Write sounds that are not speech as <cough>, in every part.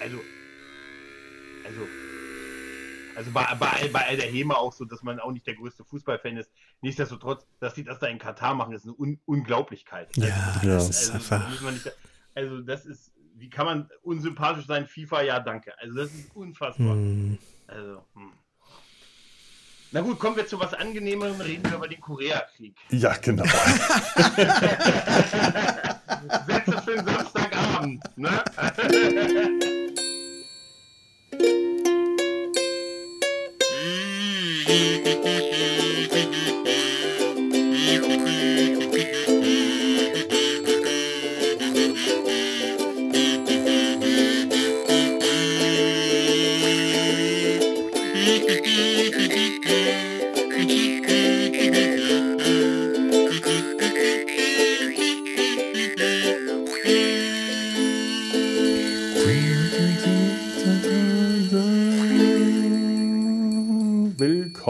also, also, also bei, bei, bei all der Hema auch so, dass man auch nicht der größte Fußballfan ist. Nichtsdestotrotz, dass die das da in Katar machen, ist eine Un Unglaublichkeit. Ja, also, das also, ist das einfach. nicht, also das ist, wie kann man unsympathisch sein? FIFA, ja danke. Also das ist unfassbar. Hm. Also, hm. Na gut, kommen wir zu was Angenehmerem, reden wir über den Koreakrieg. Ja, genau. Sätze für den Samstagabend, ne? <laughs>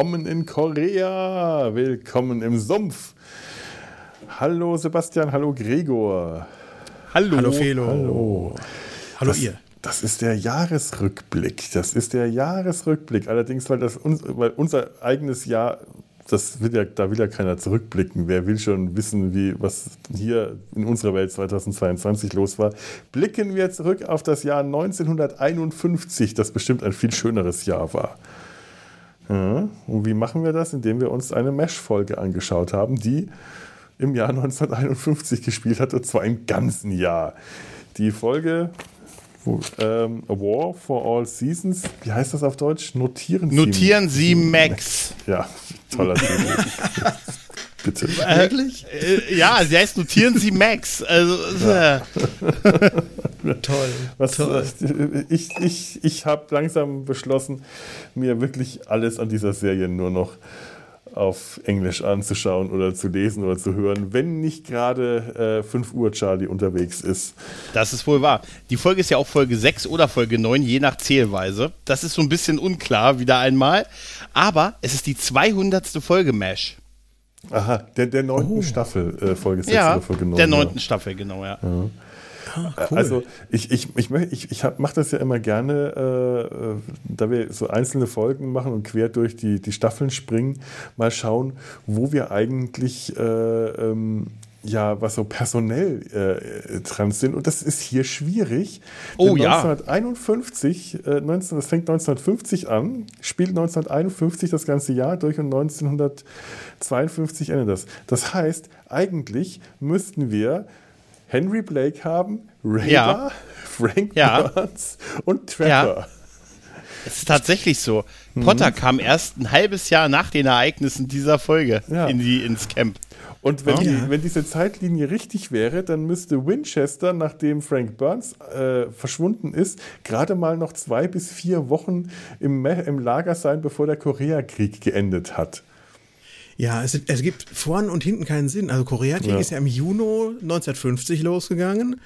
Willkommen in Korea, willkommen im Sumpf. Hallo Sebastian, hallo Gregor. Hallo. Hallo Felo. Hallo. Hallo das, ihr. Das ist der Jahresrückblick. Das ist der Jahresrückblick. Allerdings, weil, das uns, weil unser eigenes Jahr, das will ja, da will ja keiner zurückblicken. Wer will schon wissen, wie, was hier in unserer Welt 2022 los war? Blicken wir zurück auf das Jahr 1951, das bestimmt ein viel schöneres Jahr war. Ja, und wie machen wir das? Indem wir uns eine Mesh-Folge angeschaut haben, die im Jahr <laughs> 1951 gespielt hat, und zwar im ganzen Jahr. Die Folge ähm, A War for All Seasons, wie heißt das auf Deutsch? Notieren Sie. Notieren Sie Max. Ja, toller <laughs> Titel. Bitte. Wirklich? Äh, ja, sie heißt Notieren Sie Max. Also, ja. <laughs> toll. Was, toll. äh, Ich, ich, ich habe langsam beschlossen, mir wirklich alles an dieser Serie nur noch auf Englisch anzuschauen oder zu lesen oder zu hören, wenn nicht gerade äh, 5 Uhr Charlie unterwegs ist. Das ist wohl wahr. Die Folge ist ja auch Folge 6 oder Folge 9, je nach Zählweise. Das ist so ein bisschen unklar, wieder einmal. Aber es ist die 200. Folge Mesh. Aha, der, der neunten oh. Staffel, äh, Folge 6 ja, oder Folge 9. der neunten ja. Staffel, genau, ja. ja. Ah, cool. Also ich, ich, ich, ich, ich mache das ja immer gerne, äh, da wir so einzelne Folgen machen und quer durch die, die Staffeln springen, mal schauen, wo wir eigentlich äh, ähm, ja, was so personell äh, dran sind. Und das ist hier schwierig. Oh ja. 1951, äh, 19, das fängt 1950 an, spielt 1951 das ganze Jahr durch und 1952 endet das. Das heißt, eigentlich müssten wir Henry Blake haben, Radar, Ja. Frank Ja. Burns und Trevor. Ja. Es ist tatsächlich so. Potter kam erst ein halbes Jahr nach den Ereignissen dieser Folge in die, ins Camp. Und wenn, Ja. die, wenn diese Zeitlinie richtig wäre, dann müsste Winchester, nachdem Frank Burns äh, verschwunden ist, gerade mal noch zwei bis vier Wochen im, im Lager sein, bevor der Koreakrieg geendet hat. Ja, es, es gibt vorn und hinten keinen Sinn. Also Koreakrieg Ja. ist ja im Juni 1950 losgegangen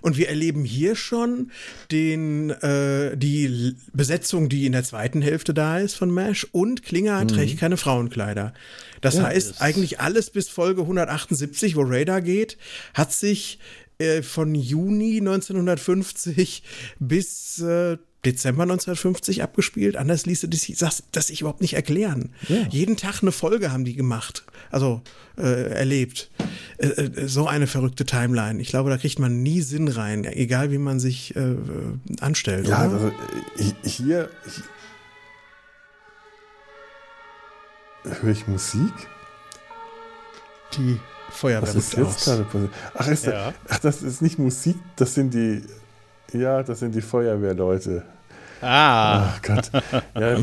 und wir erleben hier schon den, äh, die Besetzung, die in der zweiten Hälfte da ist von MASH und Klinger trägt keine Frauenkleider. Das Ja, heißt, das- eigentlich alles bis Folge 178, wo Radar geht, hat sich äh, von Juni 1950 bis äh, Dezember 1950 abgespielt. Anders ließe das, das, das sich überhaupt nicht erklären. Jeden Tag eine Folge haben die gemacht, also äh, erlebt. Äh, äh, so eine verrückte Timeline. Ich glaube, da kriegt man nie Sinn rein, egal wie man sich äh, anstellt. Ja, also, äh, hier, höre ich Musik. die Feuerwehr Was ist jetzt gerade passiert? Ach, ist Ja. ach, das ist nicht Musik, das sind die, ja, das sind die Feuerwehrleute. Ah, Ach Gott. Ja, äh,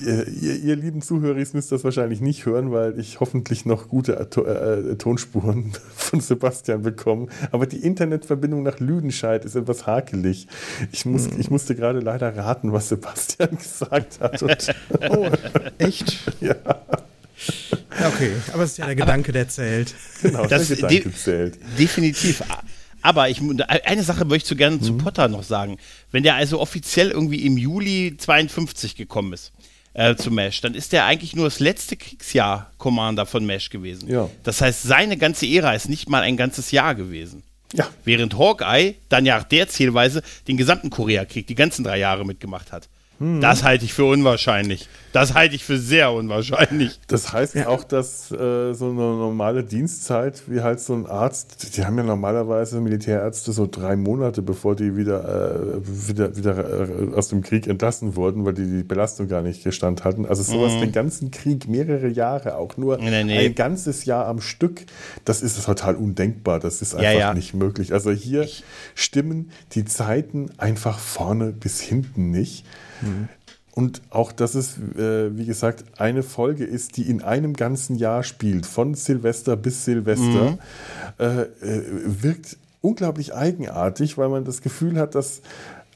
ihr, ihr, ihr lieben Zuhörer müsst das wahrscheinlich nicht hören, weil ich hoffentlich noch gute To- äh, Tonspuren <laughs> von Sebastian bekomme. Aber die Internetverbindung nach Lüdenscheid ist etwas hakelig. Ich, muss, Hm. ich musste gerade leider raten, was Sebastian <laughs> gesagt hat. Und, Oh, echt? <laughs> ja, okay. Aber es ist ja der Gedanke, der zählt. genau, Das- der Gedanke die- zählt. definitiv. Aber ich, eine Sache möchte ich so gerne Mhm. zu Potter noch sagen. Wenn der also offiziell irgendwie im Juli 52 gekommen ist äh, zu Mesh, dann ist der eigentlich nur das letzte Kriegsjahr Commander von Mesh gewesen. Ja. Das heißt, seine ganze Ära ist nicht mal ein ganzes Jahr gewesen. Ja. Während Hawkeye dann ja der Zielweise den gesamten Koreakrieg, die ganzen drei Jahre mitgemacht hat. Das halte ich für unwahrscheinlich. Das halte ich für sehr unwahrscheinlich. Das heißt Ja. auch, dass äh, so eine normale Dienstzeit, wie halt so ein Arzt, die haben ja normalerweise Militärärzte so drei Monate, bevor die wieder, äh, wieder, wieder äh, aus dem Krieg entlassen wurden, weil die die Belastung gar nicht gestand hatten. Also sowas den ganzen Krieg, mehrere Jahre, auch nur Mhm. Nee, nee. ein ganzes Jahr am Stück, das ist total undenkbar. Das ist einfach Ja, ja. nicht möglich. Also hier stimmen die Zeiten einfach vorne bis hinten nicht. Und auch, dass es, äh, wie gesagt, eine Folge ist, die in einem ganzen Jahr spielt, von Silvester bis Silvester, äh, äh, wirkt unglaublich eigenartig, weil man das Gefühl hat, dass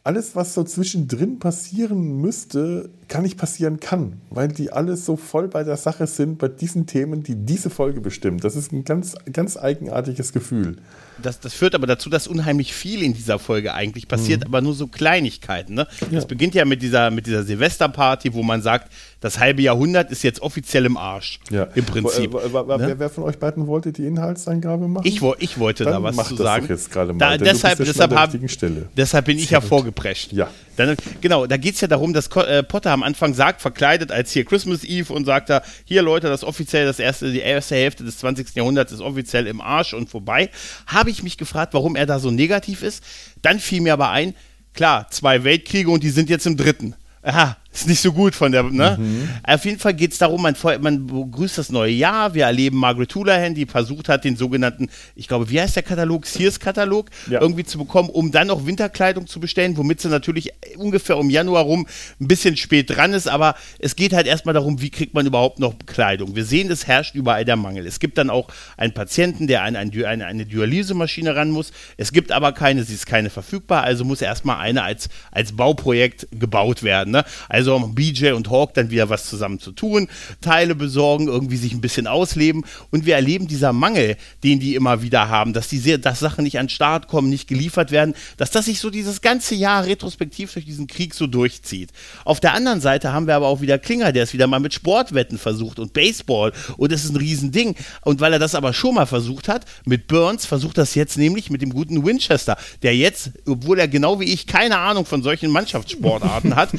alles, was so zwischendrin passieren müsste, gar nicht passieren kann, weil die alle so voll bei der Sache sind, bei diesen Themen, die diese Folge bestimmen. Das ist ein ganz, ganz eigenartiges Gefühl. Das, das führt aber dazu, dass unheimlich viel in dieser Folge eigentlich passiert, Mhm. aber nur so Kleinigkeiten. Ne? Das beginnt ja mit dieser, mit dieser Silvesterparty, wo man sagt, das halbe Jahrhundert ist jetzt offiziell im Arsch. Ja. Im Prinzip. Wo- äh, Ne? wer, von euch beiden wollte die Inhaltsangabe machen? Ich, wo, ich wollte da Dann was mach zu das sagen. jetzt gerade mal, Da, deshalb, ja deshalb, an der hab, deshalb bin ich ja vorgeprescht. Ja. Dann, genau, da geht es ja darum, dass äh, Potter am Anfang sagt, verkleidet als hier Christmas Eve und sagt da, hier Leute, das offiziell, das erste, die erste Hälfte des 20. Jahrhunderts ist offiziell im Arsch und vorbei. Habe ich mich gefragt, warum er da so negativ ist. Dann fiel mir aber ein, klar, zwei Weltkriege und die sind jetzt im dritten. Aha, ist nicht so gut von der, ne? Auf jeden Fall geht es darum, man, man begrüßt das neue Jahr, wir erleben Margaret Houlihan, die versucht hat, den sogenannten, ich glaube, wie heißt der Katalog? Sears-Katalog Ja. irgendwie zu bekommen, um dann noch Winterkleidung zu bestellen, womit sie natürlich ungefähr um Januar rum ein bisschen spät dran ist, aber es geht halt erstmal darum, wie kriegt man überhaupt noch Kleidung. Wir sehen, es herrscht überall der Mangel. Es gibt dann auch einen Patienten, der an Di- eine, eine Dialysemaschine ran muss. Es gibt aber keine, sie ist keine verfügbar, also muss erstmal eine als, als Bauprojekt gebaut werden. Ne? Also haben BJ und Hawk dann wieder was zusammen zu tun, Teile besorgen, irgendwie sich ein bisschen ausleben und wir erleben dieser Mangel, den die immer wieder haben, dass die sehr, dass Sachen nicht an den Start kommen, nicht geliefert werden, dass das sich so dieses ganze Jahr retrospektiv durch diesen Krieg so durchzieht. Auf der anderen Seite haben wir aber auch wieder Klinger, der es wieder mal mit Sportwetten versucht und Baseball und das ist ein Riesending. Und weil er das aber schon mal versucht hat, mit Burns versucht das jetzt nämlich mit dem guten Winchester, der jetzt, obwohl er genau wie ich keine Ahnung von solchen Mannschaftssportarten <laughs> hat,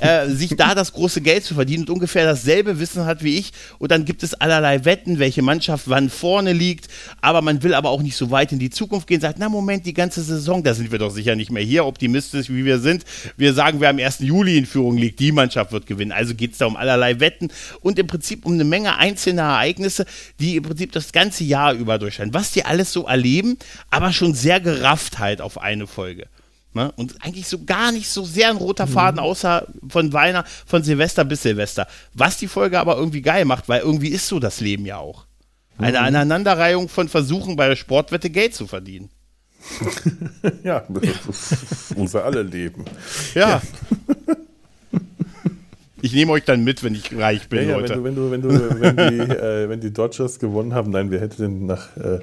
äh, sich da das große Geld zu verdienen und ungefähr dasselbe Wissen hat wie ich. Und dann gibt es allerlei Wetten, welche Mannschaft wann vorne liegt. Aber man will aber auch nicht so weit in die Zukunft gehen. Sagt, na Moment, die ganze Saison, da sind wir doch sicher nicht mehr hier, optimistisch wie wir sind. Wir sagen, wer am 1. Juli in Führung liegt, die Mannschaft wird gewinnen. Also geht es da um allerlei Wetten und im Prinzip um eine Menge einzelner Ereignisse, die im Prinzip das ganze Jahr über durchscheinen. Was die alles so erleben, aber schon sehr gerafft halt auf eine Folge. Ne? Und eigentlich so gar nicht so sehr ein roter Faden, außer von Weihnachten, von Silvester bis Silvester. Was die Folge aber irgendwie geil macht, weil irgendwie ist so das Leben ja auch. Eine Aneinanderreihung von Versuchen bei der Sportwette Geld zu verdienen. <laughs> Ja, unser alle Leben. Ja. <laughs> Ich nehme euch dann mit, wenn ich reich bin, Ja, ja, Leute. wenn, du, wenn, du, wenn, du, wenn, die, äh, wenn die Dodgers gewonnen haben, nein, wer hätte denn nach, äh,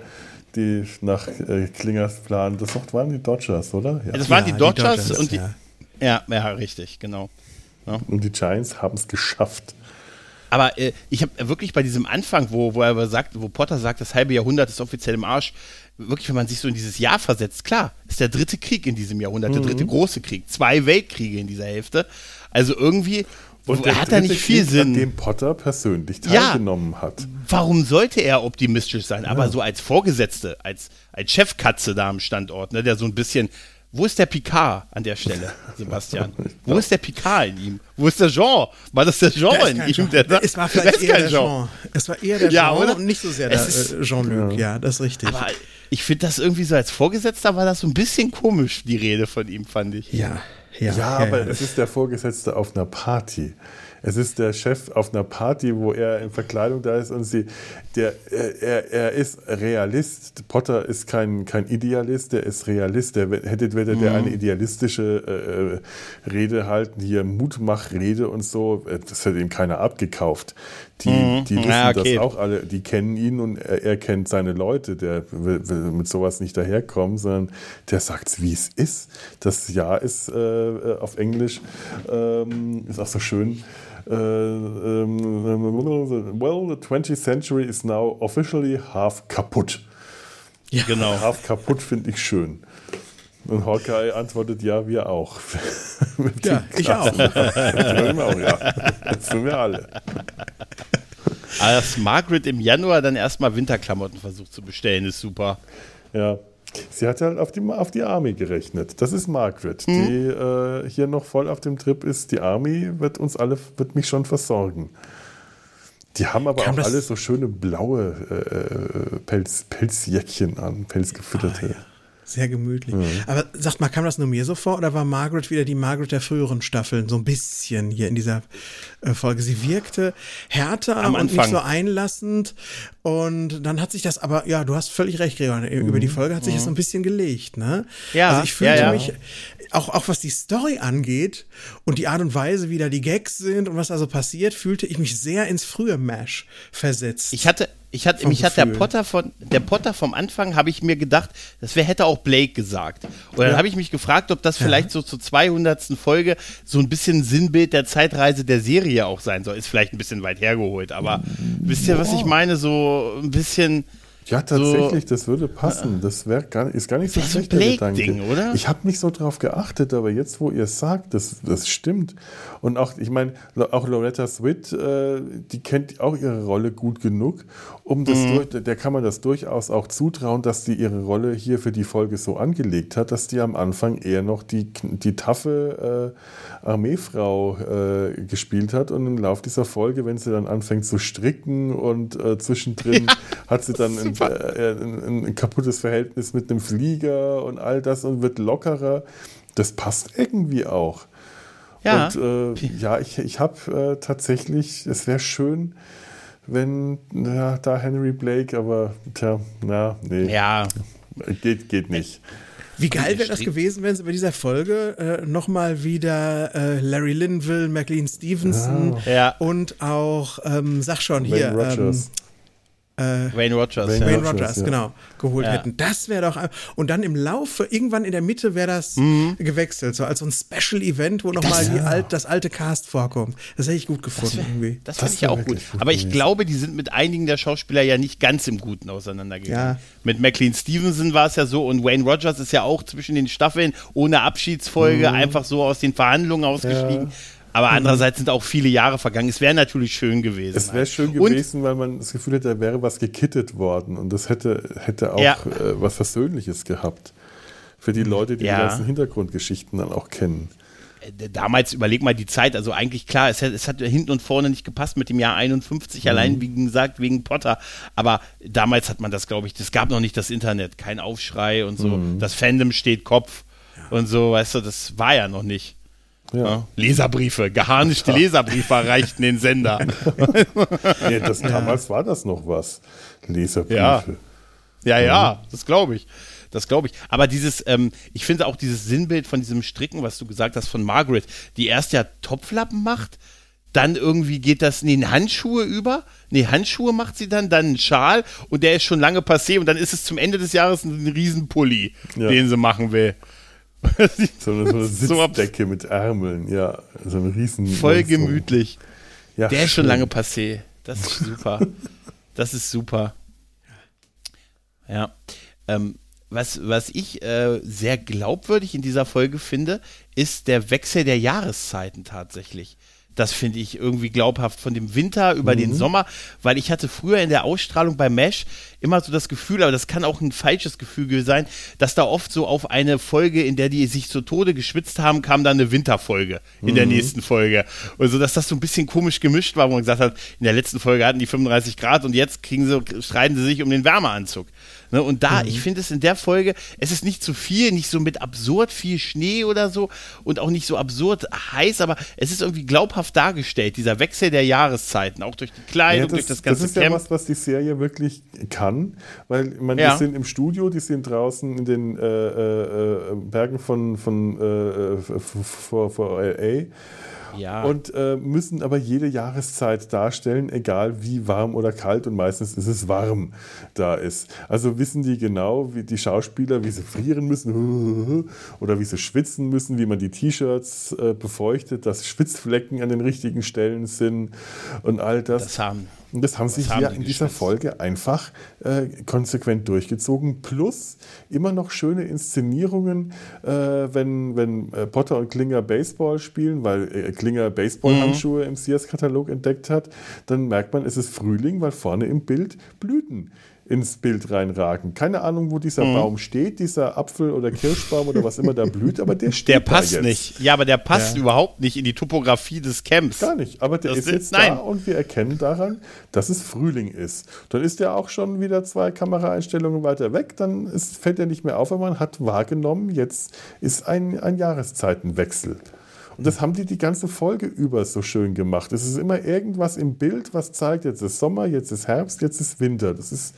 die, nach äh, Klingers Plan, das waren die Dodgers, oder? Ja. das waren die Ja, Dodgers, und die. ja. Ja, ja, richtig, genau. Und die Giants haben es geschafft. Aber äh, ich habe wirklich bei diesem Anfang, wo, wo er aber sagt, wo Potter sagt, das halbe Jahrhundert ist offiziell im Arsch, wirklich, wenn man sich so in dieses Jahr versetzt, klar, ist der dritte Krieg in diesem Jahrhundert, der dritte große Krieg, zwei Weltkriege in dieser Hälfte. Also irgendwie Und der hat er nicht viel Krieg, Sinn. An dem Potter persönlich Ja. teilgenommen hat. Warum sollte er optimistisch sein? Aber so als Vorgesetzte, als, als Chefkatze da am Standort, ne, der so ein bisschen. Wo ist der Picard an der Stelle, <laughs> Sebastian? Wo ist der Picard in ihm? Wo ist der Jean? War das der Jean in ihm? Jean. Der da- es war vielleicht eher kein der Jean. Es war eher der Ja, Jean oder? und nicht so sehr Es der ist- äh, Jean-Luc. Ja. das ist richtig. Aber ich finde das irgendwie so als Vorgesetzter war das so ein bisschen komisch, die Rede von ihm, fand ich. ja, ja, Ja, aber es ist der Vorgesetzte auf einer Party. Es ist der Chef auf einer Party, wo er in Verkleidung da ist und sie, der, er, er, ist Realist. Potter ist kein, kein Idealist, der ist Realist. Der hätte würde der eine idealistische äh, Rede halten, hier Mutmachrede und so, äh, das hätte ihm keiner abgekauft. Die, die wissen Ja, okay. das auch alle, die kennen ihn und er, er kennt seine Leute. Der will, will mit sowas nicht daherkommen, sondern der sagt wie es ist. Das Jahr ist äh, auf Englisch, ähm, ist auch so schön. Äh, ähm, well, the 20th century is now officially half kaputt. Ja. Genau. Brav kaputt finde ich schön. Und Hawkeye antwortet ja, wir auch. <laughs> ja, ich auch. <laughs> wir auch, ja. Das tun wir alle. Als Margaret im Januar dann erstmal Winterklamotten versucht zu bestellen, ist super. Ja. Sie hat halt auf die, auf die Army gerechnet. Das ist Margaret, hm. die äh, hier noch voll auf dem Trip ist. Die Army wird uns alle, wird mich schon versorgen. Die haben aber Kam auch alle so schöne blaue äh, äh Pelz, Pelzjäckchen an, pelzgefütterte. Oh, ja. Sehr gemütlich. Mhm. Aber sagt mal, kam das nur mir so vor oder war Margaret wieder die Margaret der früheren Staffeln? So ein bisschen hier in dieser äh, Folge. Sie wirkte härter Am und nicht so einlassend. Und dann hat sich das aber, ja, du hast völlig recht, Gregor. Mhm. Über die Folge hat sich mhm. das so ein bisschen gelegt, ne? Ja. Also ich fühlte ja, ja. mich, auch, auch was die Story angeht und die Art und Weise, wie da die Gags sind und was also passiert, fühlte ich mich sehr ins frühe Mash versetzt. Ich hatte, ich hatte, mich Gefühl. hat der Potter von der Potter vom Anfang habe ich mir gedacht, das wäre hätte auch Blake gesagt. Und dann ja. habe ich mich gefragt, ob das vielleicht so zur 200. Folge so ein bisschen Sinnbild der Zeitreise der Serie auch sein soll. Ist vielleicht ein bisschen weit hergeholt, aber wisst ihr, was ich meine? So ein bisschen ja, tatsächlich, so, das würde passen. Das wär gar, ist gar nicht so schlecht, der Gedanke. Oder? Ich habe nicht so drauf geachtet, aber jetzt, wo ihr es sagt, das, das stimmt. Und auch, ich meine, auch Loretta Swit, äh, die kennt auch ihre Rolle gut genug, um das mhm. durch, der kann man das durchaus auch zutrauen, dass sie ihre Rolle hier für die Folge so angelegt hat, dass die am Anfang eher noch die, die taffe äh, Armeefrau äh, gespielt hat und im Laufe dieser Folge, wenn sie dann anfängt zu stricken und äh, zwischendrin <laughs> ja, hat sie dann ein, äh, ein, ein kaputtes Verhältnis mit einem Flieger und all das und wird lockerer. Das passt irgendwie auch. Ja. Und äh, ja, ich, ich habe äh, tatsächlich, es wäre schön, wenn ja, da Henry Blake, aber tja, na, nee. Ja. Geht, geht nicht. Wie geil wäre das gewesen, wenn sie bei dieser Folge äh, nochmal wieder äh, Larry Linville, McLean Stevenson ja. und auch, ähm, sag schon hier, ähm, äh, Wayne Rogers. Wayne, Wayne Rogers, Rogers ja. genau, geholt ja. hätten. Das wäre doch. Und dann im Laufe, irgendwann in der Mitte wäre das mhm. gewechselt, so als so ein Special Event, wo nochmal ja. Alt, das alte Cast vorkommt. Das hätte ich gut gefunden das irgendwie. Das finde ich auch gut. gut. Aber ich glaube, die sind mit einigen der Schauspieler ja nicht ganz im Guten auseinandergegangen. Ja. Mit McLean Stevenson war es ja so und Wayne Rogers ist ja auch zwischen den Staffeln ohne Abschiedsfolge mhm. einfach so aus den Verhandlungen ausgestiegen. Aber andererseits sind auch viele Jahre vergangen. Es wäre natürlich schön gewesen. Es wäre schön gewesen, und, weil man das Gefühl hätte, da wäre was gekittet worden. Und das hätte, hätte auch ja. äh, was Versöhnliches gehabt. Für die Leute, die ja. die ganzen Hintergrundgeschichten dann auch kennen. Äh, damals überleg mal die Zeit, also eigentlich klar, es hat, es hat hinten und vorne nicht gepasst mit dem Jahr 51, mhm. allein wie gesagt wegen Potter. Aber damals hat man das, glaube ich, es gab noch nicht das Internet, kein Aufschrei und so. Mhm. Das Fandom steht Kopf ja. und so, weißt du, das war ja noch nicht. Ja. Leserbriefe, geharnischte <laughs> Leserbriefe erreichten den Sender. nee, das, damals war das noch was. Leserbriefe. Ja, ja, ja das glaube ich. Das glaube ich. Aber dieses, ähm, ich finde auch dieses Sinnbild von diesem Stricken, was du gesagt hast von Margaret, die erst ja Topflappen macht, dann irgendwie geht das in Handschuhe über. Nee, Handschuhe macht sie dann, dann einen Schal und der ist schon lange passé und dann ist es zum Ende des Jahres ein Riesenpulli, ja. den sie machen will. <laughs> so eine, <laughs> so eine Sitzdecke mit Ärmeln, ja. So ein riesen. Voll gemütlich. Ja, Der schön. ist schon lange passé. Das ist super. <laughs> das ist super. Ja. Ähm, was, was ich äh, sehr glaubwürdig in dieser Folge finde, ist der Wechsel der Jahreszeiten tatsächlich. Das finde ich irgendwie glaubhaft von dem Winter über mhm. den Sommer, weil ich hatte früher in der Ausstrahlung bei Mesh immer so das Gefühl, aber das kann auch ein falsches Gefühl sein, dass da oft so auf eine Folge, in der die sich zu Tode geschwitzt haben, kam dann eine Winterfolge in mhm. der nächsten Folge. Und so, dass das so ein bisschen komisch gemischt war, wo man gesagt hat, in der letzten Folge hatten die 35 Grad und jetzt kriegen sie, streiten sie sich um den Wärmeanzug. Ne? Und da, mhm. ich finde es in der Folge, es ist nicht zu viel, nicht so mit absurd viel Schnee oder so und auch nicht so absurd heiß, aber es ist irgendwie glaubhaft dargestellt, dieser Wechsel der Jahreszeiten, auch durch die Kleidung, ja, das, durch das ganze Das ist Camp. ja was, was die Serie wirklich kann, weil man, ja. die sind im Studio, die sind draußen in den äh, äh, äh Bergen von, von äh, äh vor, vor LA ja. Und äh, müssen aber jede Jahreszeit darstellen, egal wie warm oder kalt. Und meistens ist es warm da ist. Also wissen die genau, wie die Schauspieler, wie sie frieren müssen <laughs> oder wie sie schwitzen müssen, wie man die T-Shirts äh, befeuchtet, dass Schwitzflecken an den richtigen Stellen sind und all das. Das haben Und das haben sie haben hier die in dieser geschwitzt? Folge einfach äh, konsequent durchgezogen. Plus immer noch schöne Inszenierungen, äh, wenn, wenn äh, Potter und Klinger Baseball spielen, weil äh, Klinger Baseballhandschuhe im Sears-Katalog entdeckt hat. Dann merkt man, es ist Frühling, weil vorne im Bild Blüten ins Bild reinragen. Keine Ahnung, wo dieser Baum steht, dieser Apfel- oder Kirschbaum oder was immer da blüht, aber der steht Der passt jetzt. nicht. Ja, aber der passt überhaupt nicht in die Topografie des Camps. Gar nicht, aber der Das ist ist- jetzt nein. da und wir erkennen daran, dass es Frühling ist. Dann ist er auch schon wieder zwei Kameraeinstellungen weiter weg, dann ist, fällt er nicht mehr auf, aber man hat wahrgenommen, jetzt ist ein, ein Jahreszeitenwechsel. Und das haben die die ganze Folge über so schön gemacht. Es ist immer irgendwas im Bild, was zeigt, jetzt ist Sommer, jetzt ist Herbst, jetzt ist Winter. Das ist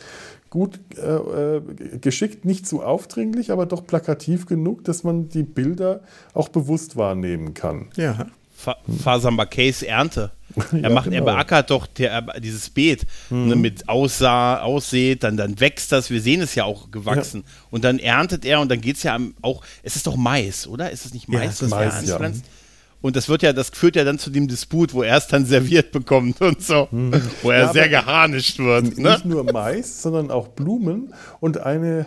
gut äh, äh, geschickt, nicht zu aufdringlich, aber doch plakativ genug, dass man die Bilder auch bewusst wahrnehmen kann. Ja. Fa Fasamba Case Ernte. <laughs> Er Ja, macht, er genau. beackert doch der, dieses Beet ne, mit aussah, aussät, dann, dann wächst das. Wir sehen es ja auch gewachsen. Und dann erntet er und dann geht es ja auch, es ist doch Mais, oder? Ist es nicht Ja, Mais, was er Mais, ja. anpflanzt? Und das wird ja, das führt ja dann zu dem Disput, wo er es dann serviert bekommt und so. Wo er Ja, sehr geharnischt wird. Ne? Nicht nur Mais, sondern auch Blumen und eine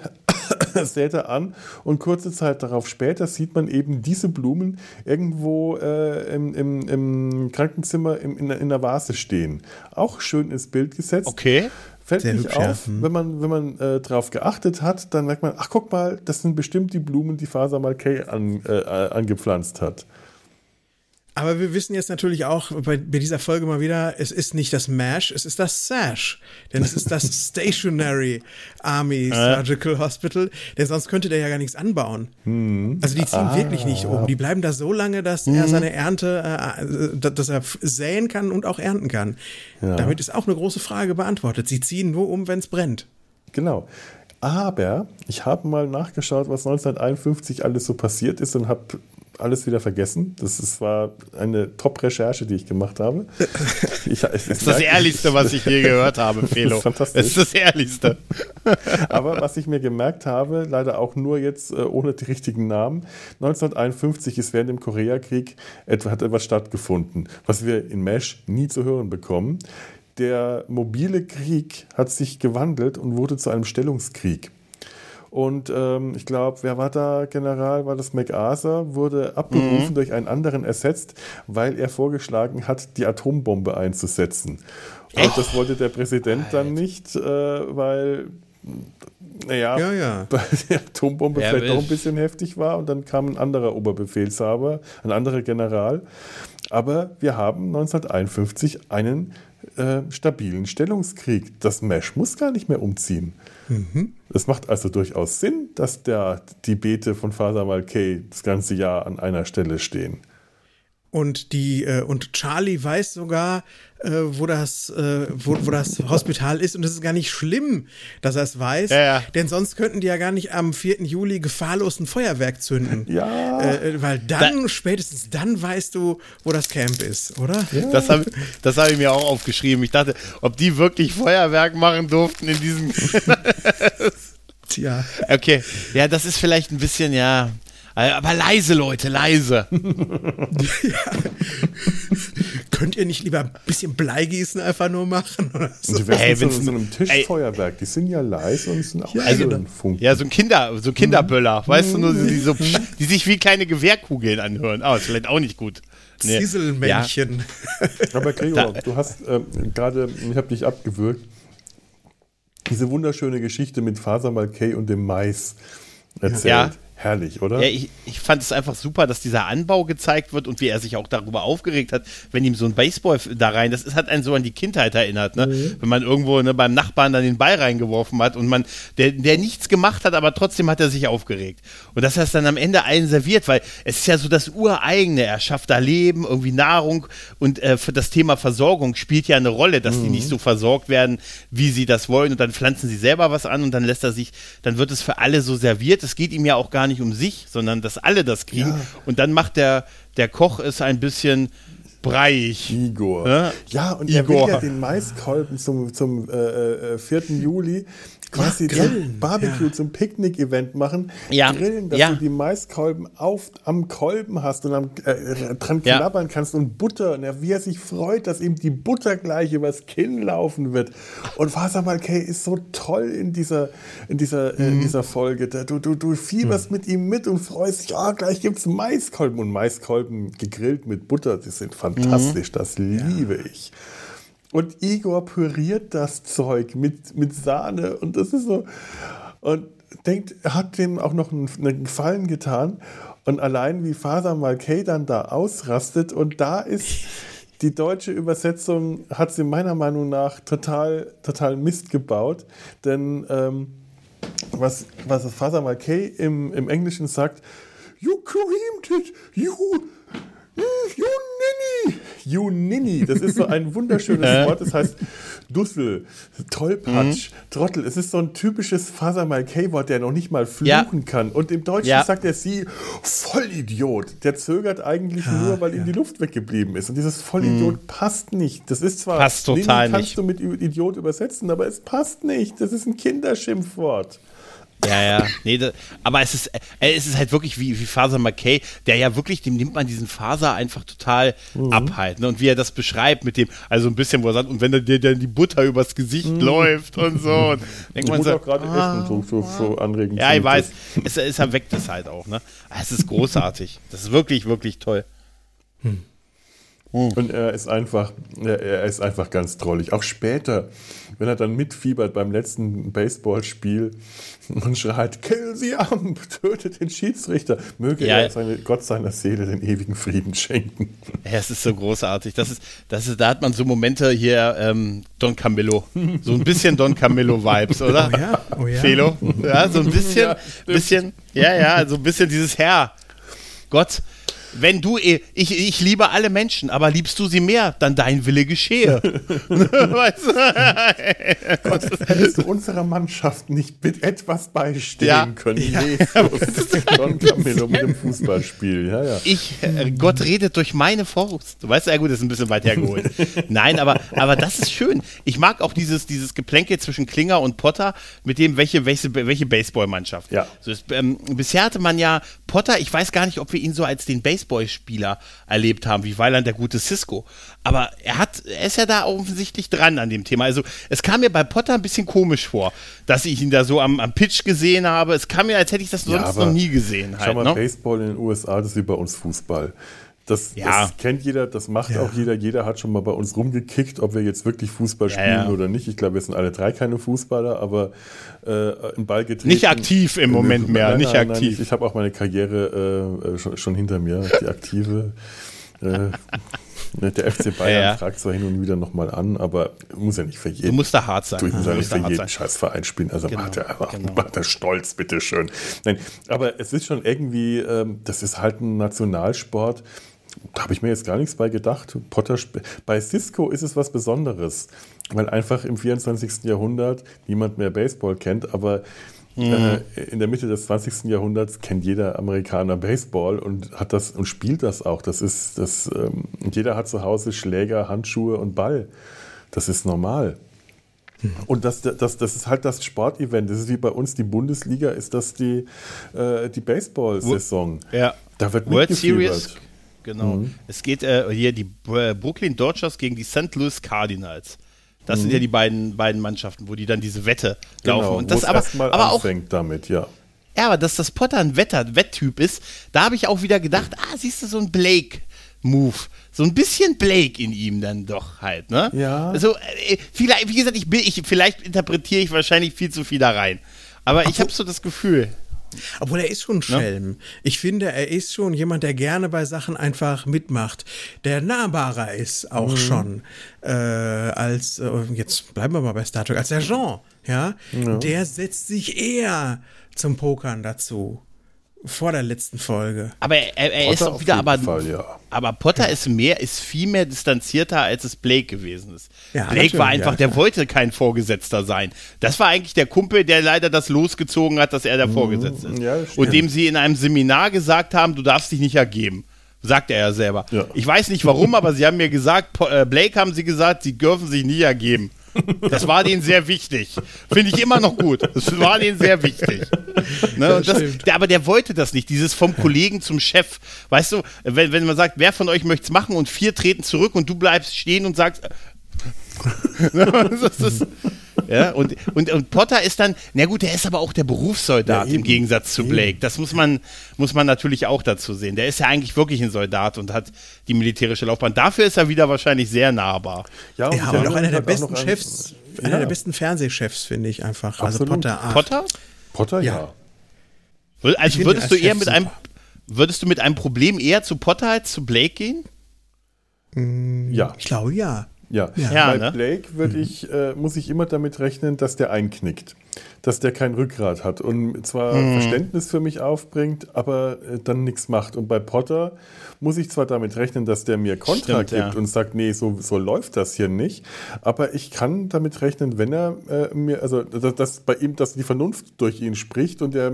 <coughs> sät er an und kurze Zeit darauf später sieht man eben diese Blumen irgendwo äh, im, im, im Krankenzimmer im, in, in der Vase stehen. Auch schön ins Bild gesetzt. Okay. Fällt Sehr nicht hübsch, ja. auf, wenn man, wenn man äh, drauf geachtet hat, dann merkt man, ach guck mal, das sind bestimmt die Blumen, die Faser Malkay an, äh, äh, angepflanzt hat. Aber wir wissen jetzt natürlich auch bei, bei dieser Folge mal wieder, es ist nicht das MASH, es ist das SASH. Denn es ist das <laughs> Stationary Army Surgical Hospital. Denn sonst könnte der ja gar nichts anbauen. Also die ziehen wirklich nicht um. Die bleiben da so lange, dass er seine Ernte, äh, äh, dass er säen kann und auch ernten kann. Damit ist auch eine große Frage beantwortet. Sie ziehen nur um, wenn es brennt. Genau. Aber ich habe mal nachgeschaut, was 1951 alles so passiert ist und habe alles wieder vergessen. Das ist, war eine Top-Recherche, die ich gemacht habe. <laughs> Ich, das Das ist das Ehrlichste, was ich je gehört habe, <laughs> Felo. fantastisch. Das ist das Ehrlichste. <laughs> Aber was ich mir gemerkt habe, leider auch nur jetzt äh, ohne die richtigen Namen, 1951 ist während dem Koreakrieg etwa, hat etwas stattgefunden, was wir in Mesh nie zu hören bekommen. Der mobile Krieg hat sich gewandelt und wurde zu einem Stellungskrieg. Und ähm, ich glaube, wer war da General? War das MacArthur? Wurde abberufen, durch einen anderen ersetzt, weil er vorgeschlagen hat, die Atombombe einzusetzen. Und das wollte der Präsident dann nicht, äh, weil, naja, Ja, ja. <laughs> weil die Atombombe Wer vielleicht doch ein bisschen heftig war und dann kam ein anderer Oberbefehlshaber, ein anderer General. Aber wir haben 1951 einen äh, stabilen Stellungskrieg. Das Mesh muss gar nicht mehr umziehen. Es macht also durchaus Sinn, dass der, die Beete von Father Malkay das ganze Jahr an einer Stelle stehen. Und die äh, und Charlie weiß sogar, äh, wo das äh, wo, wo das Hospital ist und es ist gar nicht schlimm, dass er es weiß, Ja, ja. denn sonst könnten die ja gar nicht am 4. Juli gefahrlos ein Feuerwerk zünden. Ja. Äh, weil dann spätestens dann weißt du, wo das Camp ist, oder? Das habe das hab ich mir auch aufgeschrieben. Ich dachte, ob die wirklich Feuerwerk machen durften in diesem. <laughs> Tja. Okay, ja, das ist vielleicht ein bisschen, ja. Aber leise, Leute, leise. <laughs> <laughs> Könnt ihr nicht lieber ein bisschen Bleigießen einfach nur machen? Oder so? Und die werden Ey, so, so einem Tischfeuerwerk, die sind ja leise und sind auch Also, schön Funken. Ja, so ein Kinder, so Kinderböller, weißt du, nur die, so, die sich wie kleine Gewehrkugeln anhören. Ah, ist vielleicht auch nicht gut. Nee. Zieselmännchen. <laughs> Aber Gregor, du hast ähm, gerade, ich habe dich abgewürgt, diese wunderschöne Geschichte mit Faser Malkay und dem Mais erzählt. Ja. Herrlich, oder? Ja, ich, ich fand es einfach super, dass dieser Anbau gezeigt wird und wie er sich auch darüber aufgeregt hat, wenn ihm so ein Baseball da rein, das ist, hat einen so an die Kindheit erinnert, ne? Wenn man irgendwo ne, beim Nachbarn dann den Ball reingeworfen hat und man, der, der nichts gemacht hat, aber trotzdem hat er sich aufgeregt. Und dass er es dann am Ende allen serviert, weil es ist ja so das Ureigene, er schafft da Leben, irgendwie Nahrung und äh, für das Thema Versorgung spielt ja eine Rolle, dass die nicht so versorgt werden, wie sie das wollen und dann pflanzen sie selber was an und dann lässt er sich, dann wird es für alle so serviert. Es geht ihm ja auch gar nicht um sich, sondern dass alle das kriegen. Ja. Und dann macht der, der Koch es ein bisschen breiig. Igor. Ja? Ja, und er Igor. will ja den Maiskolben zum, zum äh, äh, 4. Juli quasi Ja, grillen, Barbecue, ja. zum Picknick-Event machen, Ja, grillen, dass ja. du die Maiskolben auf, am Kolben hast und am, äh, dran Ja. knabbern kannst und Butter. Und er, wie er sich freut, dass ihm die Butter gleich übers Kinn laufen wird. Und Faser Malkay ist so toll in dieser, in dieser, äh, in dieser Folge. Du, du, du fieberst mit ihm mit und freust dich, ah, gleich gibt's Maiskolben. Und Maiskolben gegrillt mit Butter, die sind fantastisch. Das liebe ich. Und Igor püriert das Zeug mit, mit Sahne und das ist so. Und denkt, hat dem auch noch einen, einen Gefallen getan. Und allein wie Faser Malkay dann da ausrastet und da ist die deutsche Übersetzung, hat sie meiner Meinung nach total, total Mist gebaut. Denn ähm, was, was Faser Malkay im, im Englischen sagt, You creamed it, you You Ninny! Das ist so ein wunderschönes Wort. Das heißt Dussel, Tollpatsch, Trottel. Es ist so ein typisches Faser Malkay-Wort, der noch nicht mal Ja. fluchen kann. Und im Deutschen Ja. sagt er sie Vollidiot. Der zögert eigentlich nur, weil ihm die Luft weggeblieben ist. Und dieses Vollidiot passt nicht. Das ist zwar Passt total Ninny kannst nicht. du mit Idiot übersetzen, aber es passt nicht. Das ist ein Kinderschimpfwort. Ja, ja. Nee, da, aber es ist, äh, es ist halt wirklich wie, wie Faser McKay, der ja wirklich, dem nimmt man diesen Faser einfach total Mhm. ab halt. Ne? Und wie er das beschreibt mit dem, also ein bisschen, wo er sagt, und wenn dir dann die Butter übers Gesicht läuft und so. Und <laughs> denkt Mhm. Ich man so, auch gerade ah, essen, so, so, so anregend. Ja, ich weiß. Es, es erweckt es halt auch, ne? Ah, Es ist großartig. Das ist wirklich, wirklich toll. Und er ist einfach, er, er ist einfach ganz drollig. Auch später, wenn er dann mitfiebert beim letzten Baseballspiel und schreit, kill sie am, tötet den Schiedsrichter, möge Ja. er seine, Gott seiner Seele den ewigen Frieden schenken. Ja, es ist so großartig. Das ist, das ist, da hat man so Momente hier, ähm, Don Camillo. So ein bisschen Don Camillo-Vibes, oder? Oh ja, oh ja. Felo? Ja, so ein bisschen, Ja, bisschen, ja, ja, so ein bisschen dieses Herr. Gott, wenn du, eh- ich, ich liebe alle Menschen, aber liebst du sie mehr, dann dein Wille geschehe. <laughs> weißt du? Hättest du unserer Mannschaft nicht mit etwas beistehen Ja. können? Jesus. Don Camillo mit dem Fußballspiel. Ja, ja. Ich, äh, Gott redet durch meine Faust. Du weißt ja gut, das ist ein bisschen weit hergeholt. Nein, aber, aber das ist schön. Ich mag auch dieses, dieses Geplänke zwischen Klinger und Potter, mit dem, welche, welche, welche Baseballmannschaft. Ja. So ist, ähm, bisher hatte man ja Potter, ich weiß gar nicht, ob wir ihn so als den Baseballspieler erlebt haben, wie Weiland der gute Cisco. Aber er hat, er ist ja da offensichtlich dran an dem Thema. Also es kam mir bei Potter ein bisschen komisch vor, dass ich ihn da so am, am Pitch gesehen habe. Es kam mir, als hätte ich das Ja, sonst aber noch nie gesehen. Schau Halt, mal, ne? Baseball in den USA, das ist wie bei uns Fußball. Das, Ja. das kennt jeder, das macht Ja. auch jeder. Jeder hat schon mal bei uns rumgekickt, ob wir jetzt wirklich Fußball spielen ja. oder nicht. Ich glaube, wir sind alle drei keine Fußballer, aber äh, ein Ball getreten. Nicht aktiv im Moment mehr, Nein, nicht nein, aktiv. Nein, ich ich habe auch meine Karriere äh, äh, schon, schon hinter mir, die aktive. Äh, <laughs> der FC Bayern fragt zwar hin und wieder nochmal an, aber muss ja nicht für jeden. Du musst da hart sein. Du, ich muss Du ja nicht musst für jeden sein. Scheißverein spielen. Also Genau, macht er einfach, genau. macht er stolz, bitteschön. Nein, aber es ist schon irgendwie, ähm, das ist halt ein Nationalsport. Da habe ich mir jetzt gar nichts bei gedacht. Potter bei Cisco ist es was Besonderes, weil einfach im 24. Jahrhundert niemand mehr Baseball kennt, aber Mhm. äh, in der Mitte des 20. Jahrhunderts kennt jeder Amerikaner Baseball und hat das und spielt das auch. Das ist das. Ähm, jeder hat zu Hause Schläger, Handschuhe und Ball. Das ist normal. Und das, das, das ist halt das Sportevent. Das ist wie bei uns die Bundesliga, ist das die, äh, die Baseball-Saison. Ja. Da wird World. Series. Genau. Es geht äh, hier die äh, Brooklyn Dodgers gegen die St. Louis Cardinals. Das sind ja die beiden, beiden Mannschaften, wo die dann diese Wette laufen. Genau, Und wo das aber, aber auch, damit, ja. ja, aber dass das Potter ein Wetter, Wetttyp ist, da habe ich auch wieder gedacht, ah, siehst du, so ein Blake-Move. So ein bisschen Blake in ihm dann doch halt, ne? Ja. Also, äh, vielleicht, wie gesagt, ich, bin, ich, vielleicht interpretiere ich wahrscheinlich viel zu viel da rein. Aber ich habe so das Gefühl. Obwohl er ist schon ein Schelm. Ich finde, er ist schon jemand, der gerne bei Sachen einfach mitmacht, der nahbarer ist auch schon äh, als äh, jetzt bleiben wir mal bei Star Trek als der Jean, ja, der setzt sich eher zum Pokern dazu vor der letzten Folge. Aber er, er, ist auch wieder, aber, Fall, ja. Aber Potter ist mehr, ist viel mehr distanzierter, als es Blake gewesen ist. Ja, Blake war einfach, ja. der wollte kein Vorgesetzter sein. Das war eigentlich der Kumpel, der leider das losgezogen hat, dass er der Vorgesetzte ist. Mhm. ja. Und dem sie in einem Seminar gesagt haben, du darfst dich nicht ergeben. Sagt er ja selber. Ja. Ich weiß nicht warum, aber sie haben mir gesagt, äh, Blake haben sie gesagt, sie dürfen sich nie ergeben. Das war denen sehr wichtig. Finde ich immer noch gut. Das war denen sehr wichtig. Ne? Und das, der, aber der wollte das nicht, dieses vom Kollegen zum Chef. Weißt du, wenn, wenn man sagt, wer von euch möchte es machen und vier treten zurück und du bleibst stehen und sagst, das <laughs> ist, ja, und, und, und Potter ist dann, na gut, der ist aber auch der Berufssoldat ja, im Gegensatz zu Blake. Das muss man, muss man natürlich auch dazu sehen. Der ist ja eigentlich wirklich ein Soldat und hat die militärische Laufbahn. Dafür ist er wieder wahrscheinlich sehr nahbar. Ja, und, ja, und auch einer der besten Chefs, ja. einer der besten Fernsehchefs, finde ich einfach. Also Absolut. Also Potter. Potter? Potter, ja. Also würdest du eher mit einem, würdest du mit einem Problem eher zu Potter als zu Blake gehen? Ja. Ich glaube ja. Ja, ja bei ne? Blake würde ich, äh, muss ich immer damit rechnen, dass der einknickt, dass der kein Rückgrat hat und zwar mhm. Verständnis für mich aufbringt, aber äh, dann nichts macht. Und bei Potter muss ich zwar damit rechnen, dass der mir Kontra Stimmt, gibt ja. und sagt, nee, so, so läuft das hier nicht, aber ich kann damit rechnen, wenn er äh, mir, also dass, dass bei ihm, dass die Vernunft durch ihn spricht und er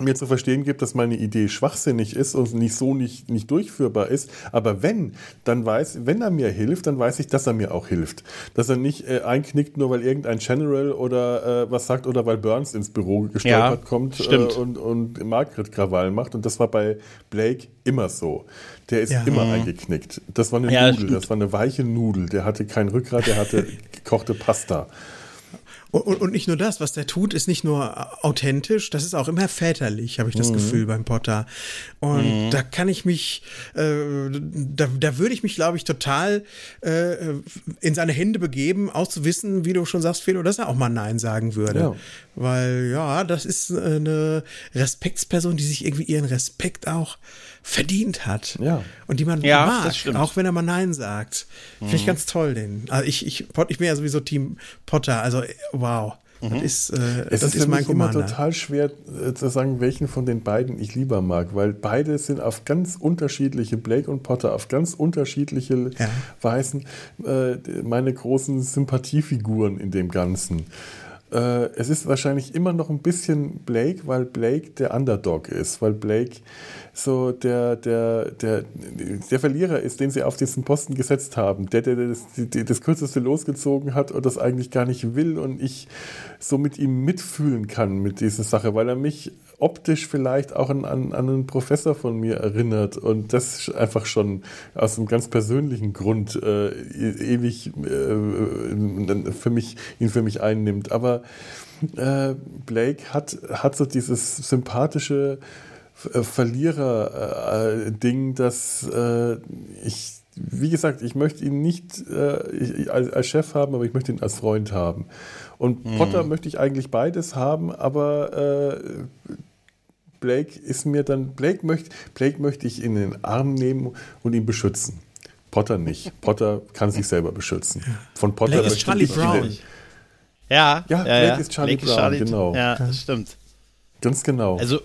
mir zu verstehen gibt, dass meine Idee schwachsinnig ist und nicht so nicht, nicht durchführbar ist. Aber wenn, dann weiß, wenn er mir hilft, dann weiß ich, dass er mir auch hilft. Dass er nicht äh, einknickt, nur weil irgendein General oder äh, was sagt oder weil Burns ins Büro gestolpert ja, kommt äh, und, und Margaret Krawall macht. Und das war bei Blake immer so. Der ist ja. immer mhm. eingeknickt. Das war eine ja, Nudel, das war eine weiche Nudel. Der hatte kein Rückgrat, der hatte gekochte Pasta. Und, und, nicht nur das, was der tut, ist nicht nur authentisch, das ist auch immer väterlich, habe ich das mhm. Gefühl beim Potter. Und mhm. da kann ich mich, äh, da, da würde ich mich, glaube ich, total äh, in seine Hände begeben, auszuwissen, wie du schon sagst, Felo, dass er auch mal Nein sagen würde. Ja. Weil ja, das ist eine Respektsperson, die sich irgendwie ihren Respekt auch verdient hat. Ja. Und die man ja, mag, auch wenn er mal Nein sagt. Mhm. Finde ich ganz toll, den. Also ich, ich, ich bin ja sowieso Team Potter, also wow. Mhm. Das ist, äh, es das ist, ist mein Commander. immer total schwer äh, zu sagen, welchen von den beiden ich lieber mag, weil beide sind auf ganz unterschiedliche, Blake und Potter, auf ganz unterschiedliche ja. Weisen äh, meine großen Sympathiefiguren in dem Ganzen. Äh, es ist wahrscheinlich immer noch ein bisschen Blake, weil Blake der Underdog ist, weil Blake so der, der, der, der Verlierer ist, den sie auf diesen Posten gesetzt haben, der, der das, die, das Kürzeste losgezogen hat und das eigentlich gar nicht will und ich so mit ihm mitfühlen kann mit dieser Sache, weil er mich optisch vielleicht auch an, an, an einen Professor von mir erinnert und das einfach schon aus einem ganz persönlichen Grund äh, ewig äh, für mich, ihn für mich einnimmt. Aber äh, Blake hat, hat so dieses sympathische äh, Verlierer-Ding, dass äh, ich, wie gesagt, ich möchte ihn nicht äh, als, als, Chef haben, aber ich möchte ihn als Freund haben. Und hm. Potter möchte ich eigentlich beides haben, aber äh, Blake ist mir dann, Blake möchte, Blake möchte ich in den Arm nehmen und ihn beschützen. Potter nicht. Potter kann sich selber beschützen. Von Potter Blake ist Charlie Brown. Ja, ja, Blake ja. ist Charlie Blake Brown, Charlie, genau. Ja, das stimmt. Ganz genau. Also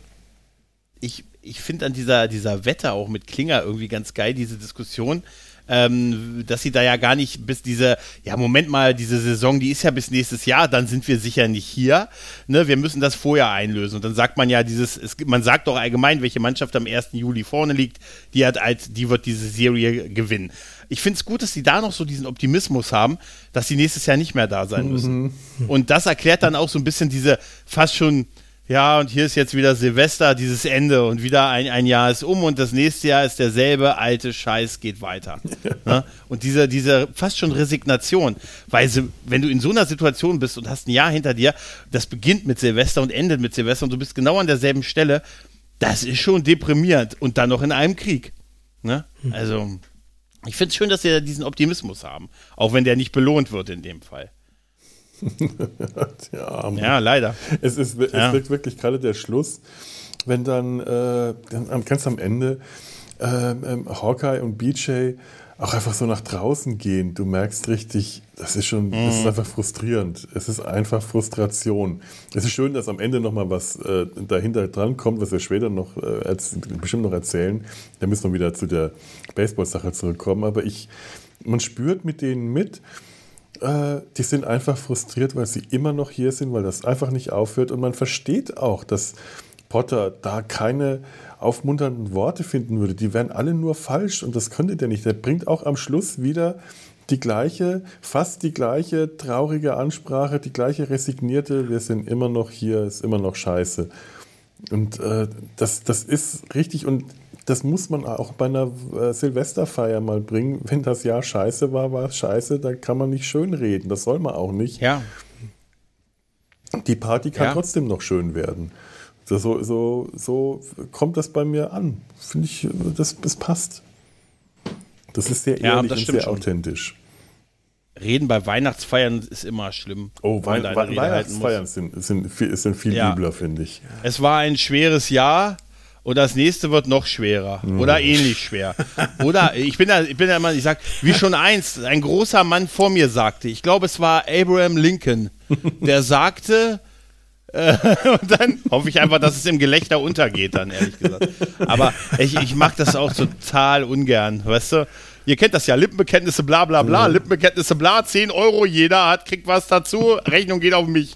ich, ich finde an dieser, dieser Wette auch mit Klinger irgendwie ganz geil, diese Diskussion, ähm, dass sie da ja gar nicht bis diese, ja, Moment mal, diese Saison, die ist ja bis nächstes Jahr, dann sind wir sicher nicht hier. Ne? Wir müssen das vorher einlösen. Und dann sagt man ja dieses, es, man sagt doch allgemein, welche Mannschaft am 1. Juli vorne liegt, die hat als, die wird diese Serie gewinnen. Ich finde es gut, dass sie da noch so diesen Optimismus haben, dass sie nächstes Jahr nicht mehr da sein müssen. Mhm. Und das erklärt dann auch so ein bisschen diese fast schon ja, und hier ist jetzt wieder Silvester, dieses Ende und wieder ein, ein Jahr ist um und das nächste Jahr ist derselbe alte Scheiß geht weiter. <laughs> Ne? Und diese, diese fast schon Resignation, weil wenn du in so einer Situation bist und hast ein Jahr hinter dir, das beginnt mit Silvester und endet mit Silvester und du bist genau an derselben Stelle, das ist schon deprimierend und dann noch in einem Krieg. Ne? Hm. Also, ich finde es schön, dass sie diesen Optimismus haben, auch wenn der nicht belohnt wird in dem Fall. <laughs> ja, ja, leider. Es, ist, es ja. wirkt wirklich gerade der Schluss, wenn dann äh, ganz am Ende äh, äh, Hawkeye und BJ auch einfach so nach draußen gehen. Du merkst richtig, das ist schon, das ist mhm. einfach frustrierend. Es ist einfach Frustration. Es ist schön, dass am Ende nochmal was äh, dahinter dran kommt, was wir später noch äh, bestimmt noch erzählen. Da müssen wir wieder zu der Baseball-Sache zurückkommen. Aber ich, man spürt mit denen mit, äh, die sind einfach frustriert, weil sie immer noch hier sind, weil das einfach nicht aufhört. Und man versteht auch, dass Potter da keine aufmunternden Worte finden würde. Die wären alle nur falsch und das könnte der nicht. Der bringt auch am Schluss wieder die gleiche, fast die gleiche traurige Ansprache, die gleiche resignierte, wir sind immer noch hier, ist immer noch scheiße. Und äh, das, das ist richtig und das muss man auch bei einer äh, Silvesterfeier mal bringen. Wenn das Jahr scheiße war, war es scheiße, da kann man nicht schön reden. Das soll man auch nicht. Ja. Die Party kann Ja. trotzdem noch schön werden. So, so, so, kommt das bei mir an. Finde ich, das, das passt. Das ist sehr Ja, ehrlich das und sehr schon. authentisch. Reden bei Weihnachtsfeiern ist immer schlimm. Oh, Wei Weihnachtsfeiern sind, sind, viel, sind viel Ja. übler, finde ich. Es war ein schweres Jahr und das nächste wird noch schwerer oder ähnlich schwer. Oder ich bin da, ich bin da immer, ich sag, wie schon eins, ein großer Mann vor mir sagte, ich glaube, es war Abraham Lincoln, der sagte, äh, <laughs> und dann hoffe ich einfach, dass es im Gelächter untergeht, dann ehrlich gesagt. Aber ich, ich mag das auch total ungern, weißt du? Ihr kennt das ja, Lippenbekenntnisse, bla bla bla, Lippenbekenntnisse, bla, 10 Euro, jeder hat, kriegt was dazu, Rechnung geht auf mich.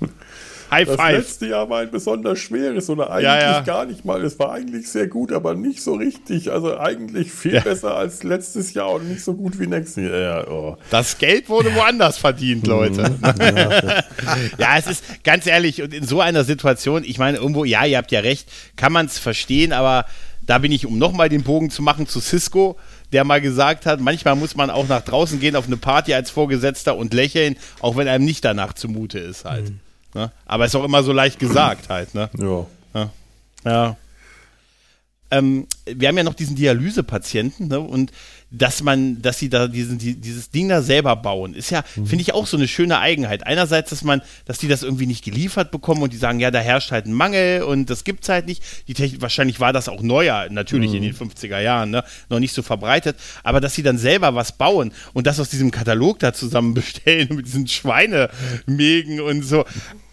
High Das five. letzte Jahr war ein besonders schweres oder eigentlich Ja, ja. gar nicht mal. Es war eigentlich sehr gut, aber nicht so richtig. Also eigentlich viel Ja. besser als letztes Jahr und nicht so gut wie nächstes Jahr. Ja, oh. Das Geld wurde woanders verdient, Leute. <laughs> ja, es ist ganz ehrlich, und in so einer Situation, ich meine, irgendwo, ja, ihr habt ja recht, kann man es verstehen, aber da bin ich, um nochmal den Bogen zu machen zu Cisco, der mal gesagt hat, manchmal muss man auch nach draußen gehen auf eine Party als Vorgesetzter und lächeln, auch wenn einem nicht danach zumute ist halt. Ne? Aber ist auch immer so leicht gesagt halt, ne? ja. Ja. Ähm, wir haben ja noch diesen Dialysepatienten, ne? Und dass man, dass sie da diesen, die, dieses Ding da selber bauen, ist ja, finde ich auch so eine schöne Eigenheit. Einerseits, dass man, dass die das irgendwie nicht geliefert bekommen und die sagen, ja, da herrscht halt ein Mangel und das gibt's halt nicht. Die Technik, wahrscheinlich war das auch neuer, natürlich in den 50er Jahren, ne? Noch nicht so verbreitet, aber dass sie dann selber was bauen und das aus diesem Katalog da zusammen <laughs> bestellen mit diesen Schweinemägen und so.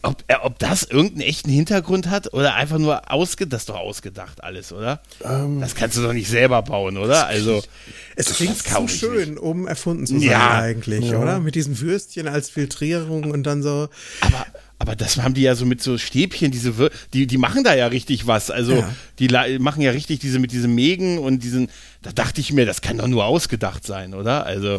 Ob, äh, ob das irgendeinen echten Hintergrund hat oder einfach nur ausgedacht, das ist doch ausgedacht alles, oder? das kannst du doch nicht selber bauen, oder? Also, Es klingt zu schön, um erfunden zu sein Ja. eigentlich, oder? Mit diesen Würstchen als Filtrierung und dann so. aber, aber das haben die ja so mit so Stäbchen, diese, Wir- die, die machen da ja richtig was. Also, Ja. die machen ja richtig diese mit diesem Mägen und diesen, da dachte ich mir, das kann doch nur ausgedacht sein, oder? Also,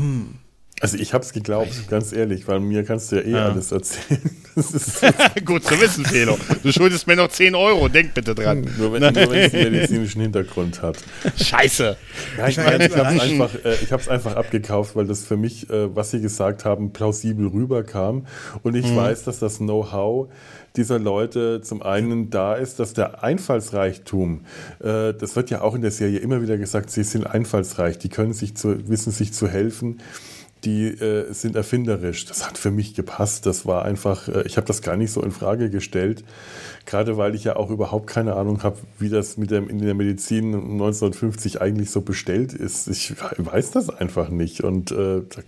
Also ich habe es geglaubt, ganz ehrlich, weil mir kannst du ja eh Ja. alles erzählen. <laughs> <laughs> Gut zu wissen, Felo. Du schuldest mir noch 10 Euro, denk bitte dran. nur wenn, nur wenn es einen <laughs> medizinischen Hintergrund hat. Scheiße. Ja, ich ich habe es einfach, äh, einfach abgekauft, weil das für mich, äh, was sie gesagt haben, plausibel rüberkam. Und ich weiß, dass das Know-how dieser Leute zum einen da ist, dass der Einfallsreichtum, äh, das wird ja auch in der Serie immer wieder gesagt, sie sind einfallsreich, die können sich zu, wissen sich zu helfen. Die äh, sind erfinderisch. Das hat für mich gepasst. Das war einfach, äh, ich habe das gar nicht so in Frage gestellt. Gerade weil ich ja auch überhaupt keine Ahnung habe, wie das mit dem, in der Medizin 1950 eigentlich so bestellt ist. Ich weiß das einfach nicht. Und äh, das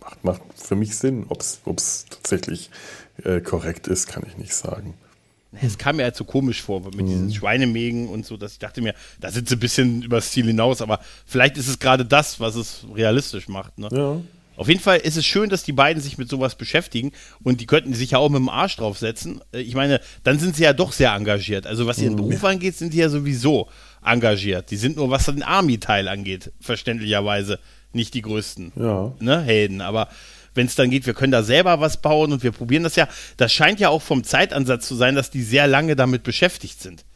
macht, macht für mich Sinn. Ob es tatsächlich äh, korrekt ist, kann ich nicht sagen. Es kam mir halt so komisch vor mit Mhm. diesen Schweinemägen und so, dass ich dachte mir, da sind sie ein bisschen übers Ziel hinaus, aber vielleicht ist es gerade das, was es realistisch macht. Ne? Ja. Auf jeden Fall ist es schön, dass die beiden sich mit sowas beschäftigen und die könnten sich ja auch mit dem Arsch draufsetzen. Äh, Ich meine, dann sind sie ja doch sehr engagiert. Also was Mhm. ihren Beruf angeht, sind die ja sowieso engagiert. Die sind nur, was den Army-Teil angeht, verständlicherweise nicht die größten Ja. ne, Helden. Aber wenn es dann geht, wir können da selber was bauen und wir probieren das ja. Das scheint ja auch vom Zeitansatz zu sein, dass die sehr lange damit beschäftigt sind.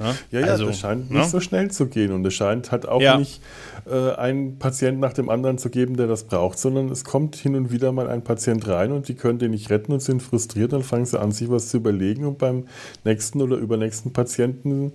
Ja, ja, Also, das scheint ne? nicht so schnell zu gehen und es scheint halt auch Ja. nicht äh, einen Patient nach dem anderen zu geben, der das braucht, sondern es kommt hin und wieder mal ein Patient rein und die können den nicht retten und sind frustriert, dann fangen sie an, sich was zu überlegen und beim nächsten oder übernächsten Patienten,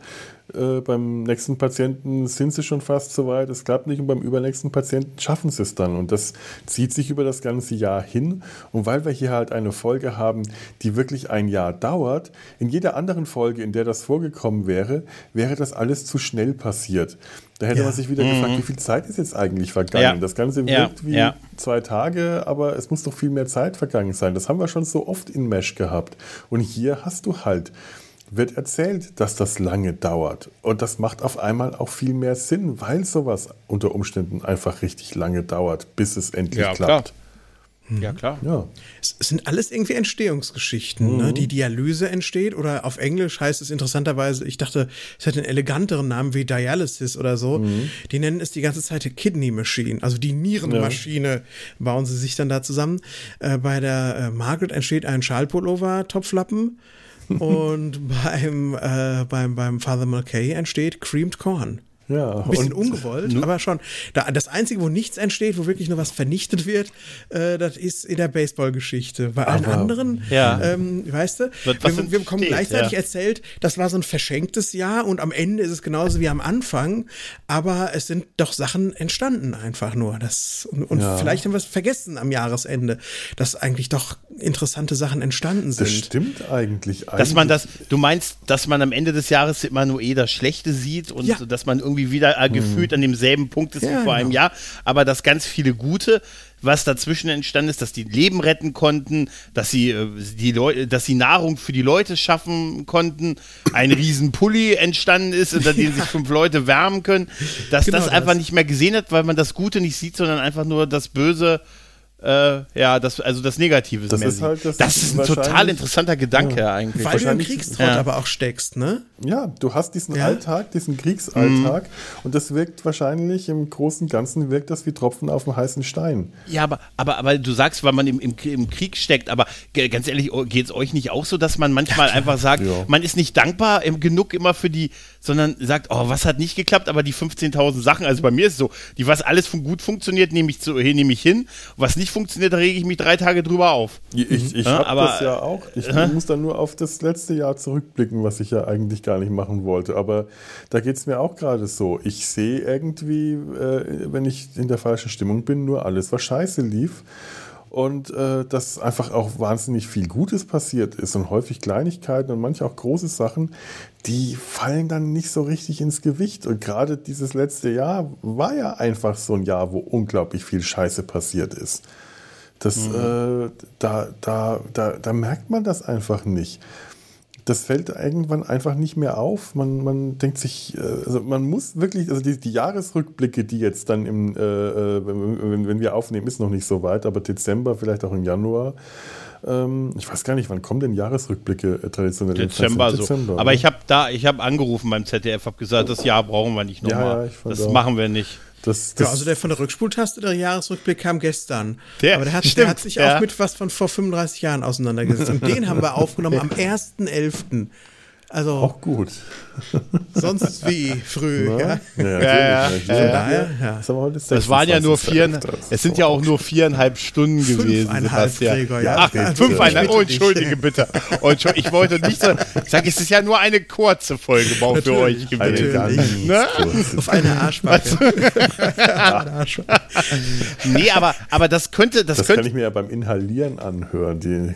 äh, beim nächsten Patienten sind sie schon fast so weit, es klappt nicht und beim übernächsten Patienten schaffen sie es dann und das zieht sich über das ganze Jahr hin und weil wir hier halt eine Folge haben, die wirklich ein Jahr dauert, in jeder anderen Folge, in der das vorgekommen wäre, wäre das alles zu schnell passiert. Da hätte Ja. man sich wieder gefragt, wie viel Zeit ist jetzt eigentlich vergangen? Ja. Das Ganze Ja, wirkt wie ja. zwei Tage, aber es muss doch viel mehr Zeit vergangen sein. Das haben wir schon so oft in Mesh gehabt. Und hier hast du halt, wird erzählt, dass das lange dauert. Und das macht auf einmal auch viel mehr Sinn, weil sowas unter Umständen einfach richtig lange dauert, bis es endlich Ja, klappt. Ja, klar. Ja. Es sind alles irgendwie Entstehungsgeschichten. Ne? Die Dialyse entsteht oder auf Englisch heißt es interessanterweise, ich dachte, es hätte einen eleganteren Namen wie Dialysis oder so. Die nennen es die ganze Zeit Kidney Machine, also die Nierenmaschine bauen sie sich dann da zusammen. Äh, bei der äh, Margaret entsteht ein Schallpullover, Topflappen. Und beim, äh, beim, beim Father Mulcahy entsteht Creamed Corn. Ja, Ein bisschen und- ungewollt, aber schon. Da, das Einzige, wo nichts entsteht, wo wirklich nur was vernichtet wird, äh, das ist in der Baseballgeschichte. Bei allen Aber- anderen, Ja. ähm, weißt du, wir, wir bekommen entsteht, gleichzeitig ja. erzählt, das war so ein verschenktes Jahr und am Ende ist es genauso wie am Anfang, aber es sind doch Sachen entstanden einfach nur. Das, und und Ja. vielleicht haben wir es vergessen am Jahresende, dass eigentlich doch interessante Sachen entstanden sind. Das stimmt eigentlich. Dass man eigentlich- das, du meinst, dass man am Ende des Jahres immer nur eh das Schlechte sieht und Ja. dass man irgendwie wieder äh, gefühlt an demselben Punkt ist Ja, wie vor einem genau. Jahr, aber dass ganz viele Gute, was dazwischen entstanden ist, dass die Leben retten konnten, dass sie äh, die Leute, dass sie Nahrung für die Leute schaffen konnten, ein riesen Pulli entstanden ist, unter dem <laughs> sich fünf Leute wärmen können, dass Genau das einfach das. nicht mehr gesehen hat, weil man das Gute nicht sieht, sondern einfach nur das Böse. Äh, ja, das, also das Negative Das mehr ist halt- das das ist ist ein total interessanter Gedanke eigentlich. Weil du im Kriegstrott Ja. aber auch steckst, ne? Ja, du hast diesen Ja. Alltag, diesen Kriegsalltag Mhm. und das wirkt wahrscheinlich im Großen und Ganzen wirkt das wie Tropfen auf dem heißen Stein. Ja, aber, aber, aber du sagst, weil man im, im, im Krieg steckt, aber ganz ehrlich, geht es euch nicht auch so, dass man manchmal einfach sagt, Ja. man ist nicht dankbar genug immer für die, sondern sagt, oh, was hat nicht geklappt, aber die 15.000 Sachen, also bei mir ist es so, die, was alles fun gut funktioniert, nehme ich, zu, nehme ich hin, was nicht funktioniert, da rege ich mich drei Tage drüber auf. Ich, ich Ja, habe das ja auch. Ich muss dann nur auf das letzte Jahr zurückblicken, was ich ja eigentlich gar nicht machen wollte. Aber da geht es mir auch gerade so. Ich sehe irgendwie, äh, wenn ich in der falschen Stimmung bin, nur alles, was scheiße lief. Und äh, dass einfach auch wahnsinnig viel Gutes passiert ist und häufig Kleinigkeiten und manche auch große Sachen, die fallen dann nicht so richtig ins Gewicht. Und gerade dieses letzte Jahr war ja einfach so ein Jahr, wo unglaublich viel Scheiße passiert ist. Das, äh, da, da, da, da merkt man das einfach nicht. Das fällt irgendwann einfach nicht mehr auf. Man, man denkt sich, äh, also man muss wirklich, also die, die Jahresrückblicke, die jetzt dann im, äh, äh, wenn, wenn- wir aufnehmen, ist noch nicht so weit, aber Dezember, vielleicht auch im Januar. Ähm, ich weiß gar nicht, wann kommen denn Jahresrückblicke äh, traditionell? Dezember, Dezember so. ne? Aber ich habe da, ich habe angerufen beim ZDF, habe gesagt, das Jahr brauchen wir nicht Ja, nochmal. ja, fand das machen wir nicht. Das, das, Ja, also der von der Rückspultaste, der Jahresrückblick kam gestern. Der- Aber der hat, der stimmt, hat sich ja. auch mit was von vor 35 Jahren auseinandergesetzt. Und den haben wir <laughs> aufgenommen am 1.11. Also auch gut. sonst wie früh. <laughs> Ja? Ja, Ja? Das waren ja nur 26. vier, es sind ja auch nur viereinhalb Stunden gewesen. Fünfeinhalb, Sebastian. Ja. Ach, bitte. fünfeinhalb, oh, entschuldige bitte. Oh, Entschuldige, ich wollte nicht so, ich sage, es ist ja nur eine kurze Folge <laughs> für euch Natürlich. Eine gewesen. Ganz Ne? Auf eine Arschbacke. Eine <laughs> Arschbacke. Nee, aber, aber das könnte, das, Das kann könnte, ich mir ja beim Inhalieren anhören. Die,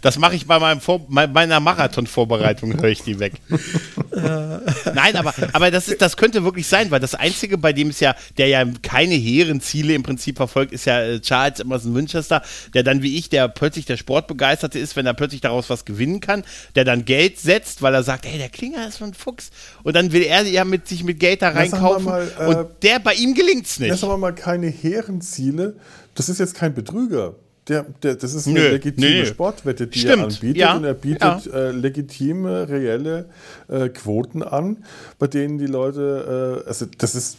das mache ich bei meinem Vor bei meiner Marathon-Vorbereitung, höre ich die weg. <laughs> Nein, aber, aber das, ist, das könnte wirklich sein, weil das Einzige, bei dem es ja, der ja keine hehren Ziele im Prinzip verfolgt, ist ja äh, Charles Emerson Winchester, der dann wie ich, der plötzlich der Sportbegeisterte ist, wenn er plötzlich daraus was gewinnen kann, der dann Geld setzt, weil er sagt, hey, der Klinger ist so ein Fuchs. Und dann will er ja mit sich mit Geld da reinkaufen. mal, äh, und der bei ihm gelingt's nicht. Das haben wir mal keine hehren Ziele. Das ist jetzt kein Betrüger. Der, der, das ist eine Nö, legitime nee. Sportwette, die Stimmt, er anbietet. ja, Und er bietet äh, legitime, reelle äh, Quoten an, bei denen die Leute, äh, also das ist,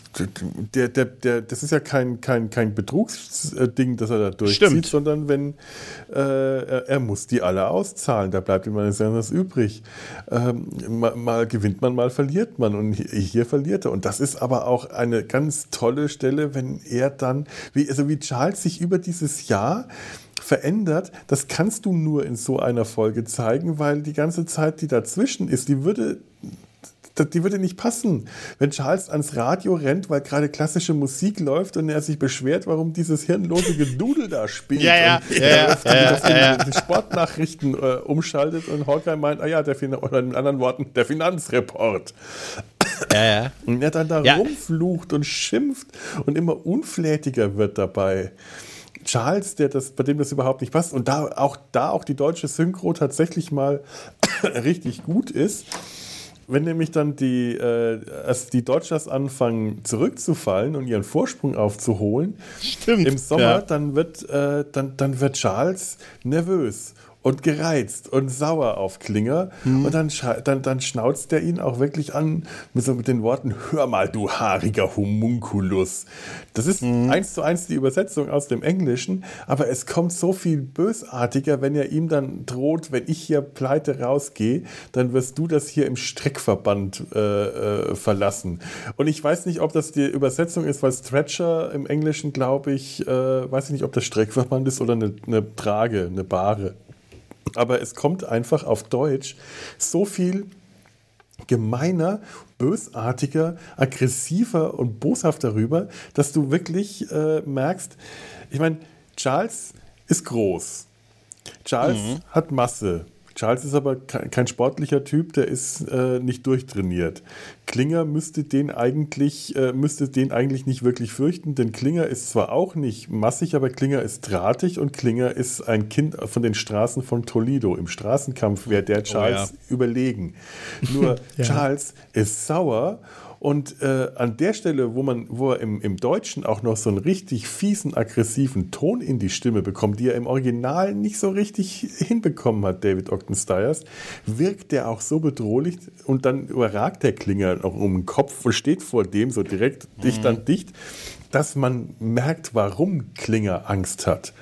der, der, der, das ist ja kein, kein, kein Betrugsding, das er da durchzieht, Stimmt. sondern wenn äh, er, er muss die alle auszahlen, da bleibt ihm nichts anderes übrig. Ähm, mal, mal gewinnt man, mal verliert man und hier, hier verliert er. Und das ist aber auch eine ganz tolle Stelle, wenn er dann, wie, also wie Charles sich über dieses Jahr verändert, das kannst du nur in so einer Folge zeigen, weil die ganze Zeit, die dazwischen ist, die würde die würde nicht passen. Wenn Charles ans Radio rennt, weil gerade klassische Musik läuft und er sich beschwert, warum dieses hirnlose Gedudel da spielt Ja, ja, und ja, ja, ja, ja, ja. Sportnachrichten äh, umschaltet und Hawkeye meint, ah ja, der fin oder in anderen Worten, der Finanzreport. Ja, ja. Und er dann da rumflucht und schimpft und immer unflätiger wird dabei. Charles, der das, bei dem das überhaupt nicht passt und da auch, da auch die deutsche Synchro tatsächlich mal <coughs> richtig gut ist. wenn nämlich dann die, äh, als die Dodgers anfangen zurückzufallen und ihren Vorsprung aufzuholen, Stimmt. im Sommer, Ja. dann, wird, äh, dann, dann wird Charles nervös und gereizt und sauer auf Klinger. Mhm. Und dann, dann, dann schnauzt er ihn auch wirklich an mit, so mit den Worten: Hör mal, du haariger Homunculus. Das ist Mhm. eins zu eins die Übersetzung aus dem Englischen, aber es kommt so viel bösartiger, wenn er ihm dann droht, wenn ich hier pleite rausgehe, dann wirst du das hier im Streckverband äh, äh, verlassen. Und ich weiß nicht, ob das die Übersetzung ist, weil Stretcher im Englischen, glaube ich, äh, weiß ich nicht, ob das Streckverband ist oder eine, eine Trage, eine Bahre. Aber es kommt einfach auf Deutsch so viel gemeiner, bösartiger, aggressiver und boshafter rüber, dass du wirklich äh, merkst, ich meine, Charles ist groß. Charles hat Masse. Charles ist aber ke- kein sportlicher Typ, der ist äh, nicht durchtrainiert. Klinger müsste den eigentlich äh, müsste den eigentlich nicht wirklich fürchten, denn Klinger ist zwar auch nicht massig, aber Klinger ist drahtig und Klinger ist ein Kind von den Straßen von Toledo. Im Straßenkampf wäre der Charles überlegen. Nur <laughs> Charles ist sauer und äh, an der Stelle, wo man, wo er im, im Deutschen auch noch so einen richtig fiesen, aggressiven Ton in die Stimme bekommt, die er im Original nicht so richtig hinbekommen hat, David Ogden Stiers, wirkt der auch so bedrohlich und dann überragt der Klinger noch um den Kopf und steht vor dem so direkt dicht an dicht, dass man merkt, warum Klinger Angst hat.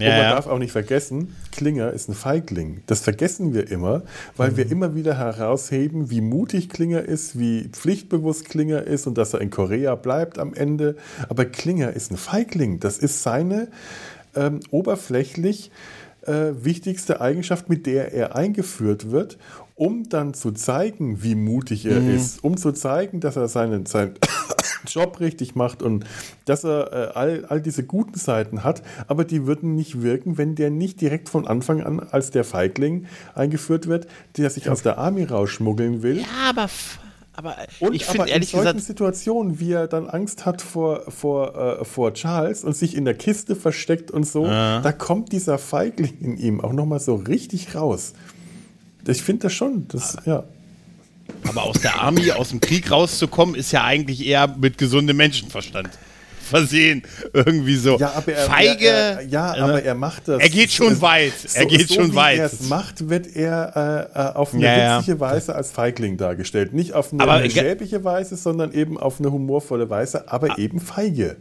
Und man ja. darf auch nicht vergessen, Klinger ist ein Feigling. Das vergessen wir immer, weil wir immer wieder herausheben, wie mutig Klinger ist, wie pflichtbewusst Klinger ist und dass er in Korea bleibt am Ende. Aber Klinger ist ein Feigling. Das ist seine ähm, oberflächlich äh, wichtigste Eigenschaft, mit der er eingeführt wird, um dann zu zeigen, wie mutig er ist, um zu zeigen, dass er seinen, seinen <coughs> Job richtig macht und dass er äh, all, all diese guten Seiten hat, aber die würden nicht wirken, wenn der nicht direkt von Anfang an als der Feigling eingeführt wird, der sich aus der Army rausschmuggeln will. Ja, aber, aber Und ich finde in ehrlich solchen gesagt, Situationen, wie er dann Angst hat vor, vor, äh, vor Charles und sich in der Kiste versteckt und so, da kommt dieser Feigling in ihm auch nochmal so richtig raus. Ich finde das schon, das, ja. aber aus der Army, aus dem Krieg rauszukommen, ist ja eigentlich eher mit gesundem Menschenverstand versehen. Irgendwie so. Ja, aber er, Feige. Er, er, ja, äh, aber er macht das. Er geht schon Es- weit. Er geht so schon wie weit. er es macht, wird er äh, äh, auf eine Ja, ja. witzige Weise als Feigling dargestellt. Nicht auf eine, Aber eine ge- schäbige Weise, sondern eben auf eine humorvolle Weise, Ah. aber eben feige.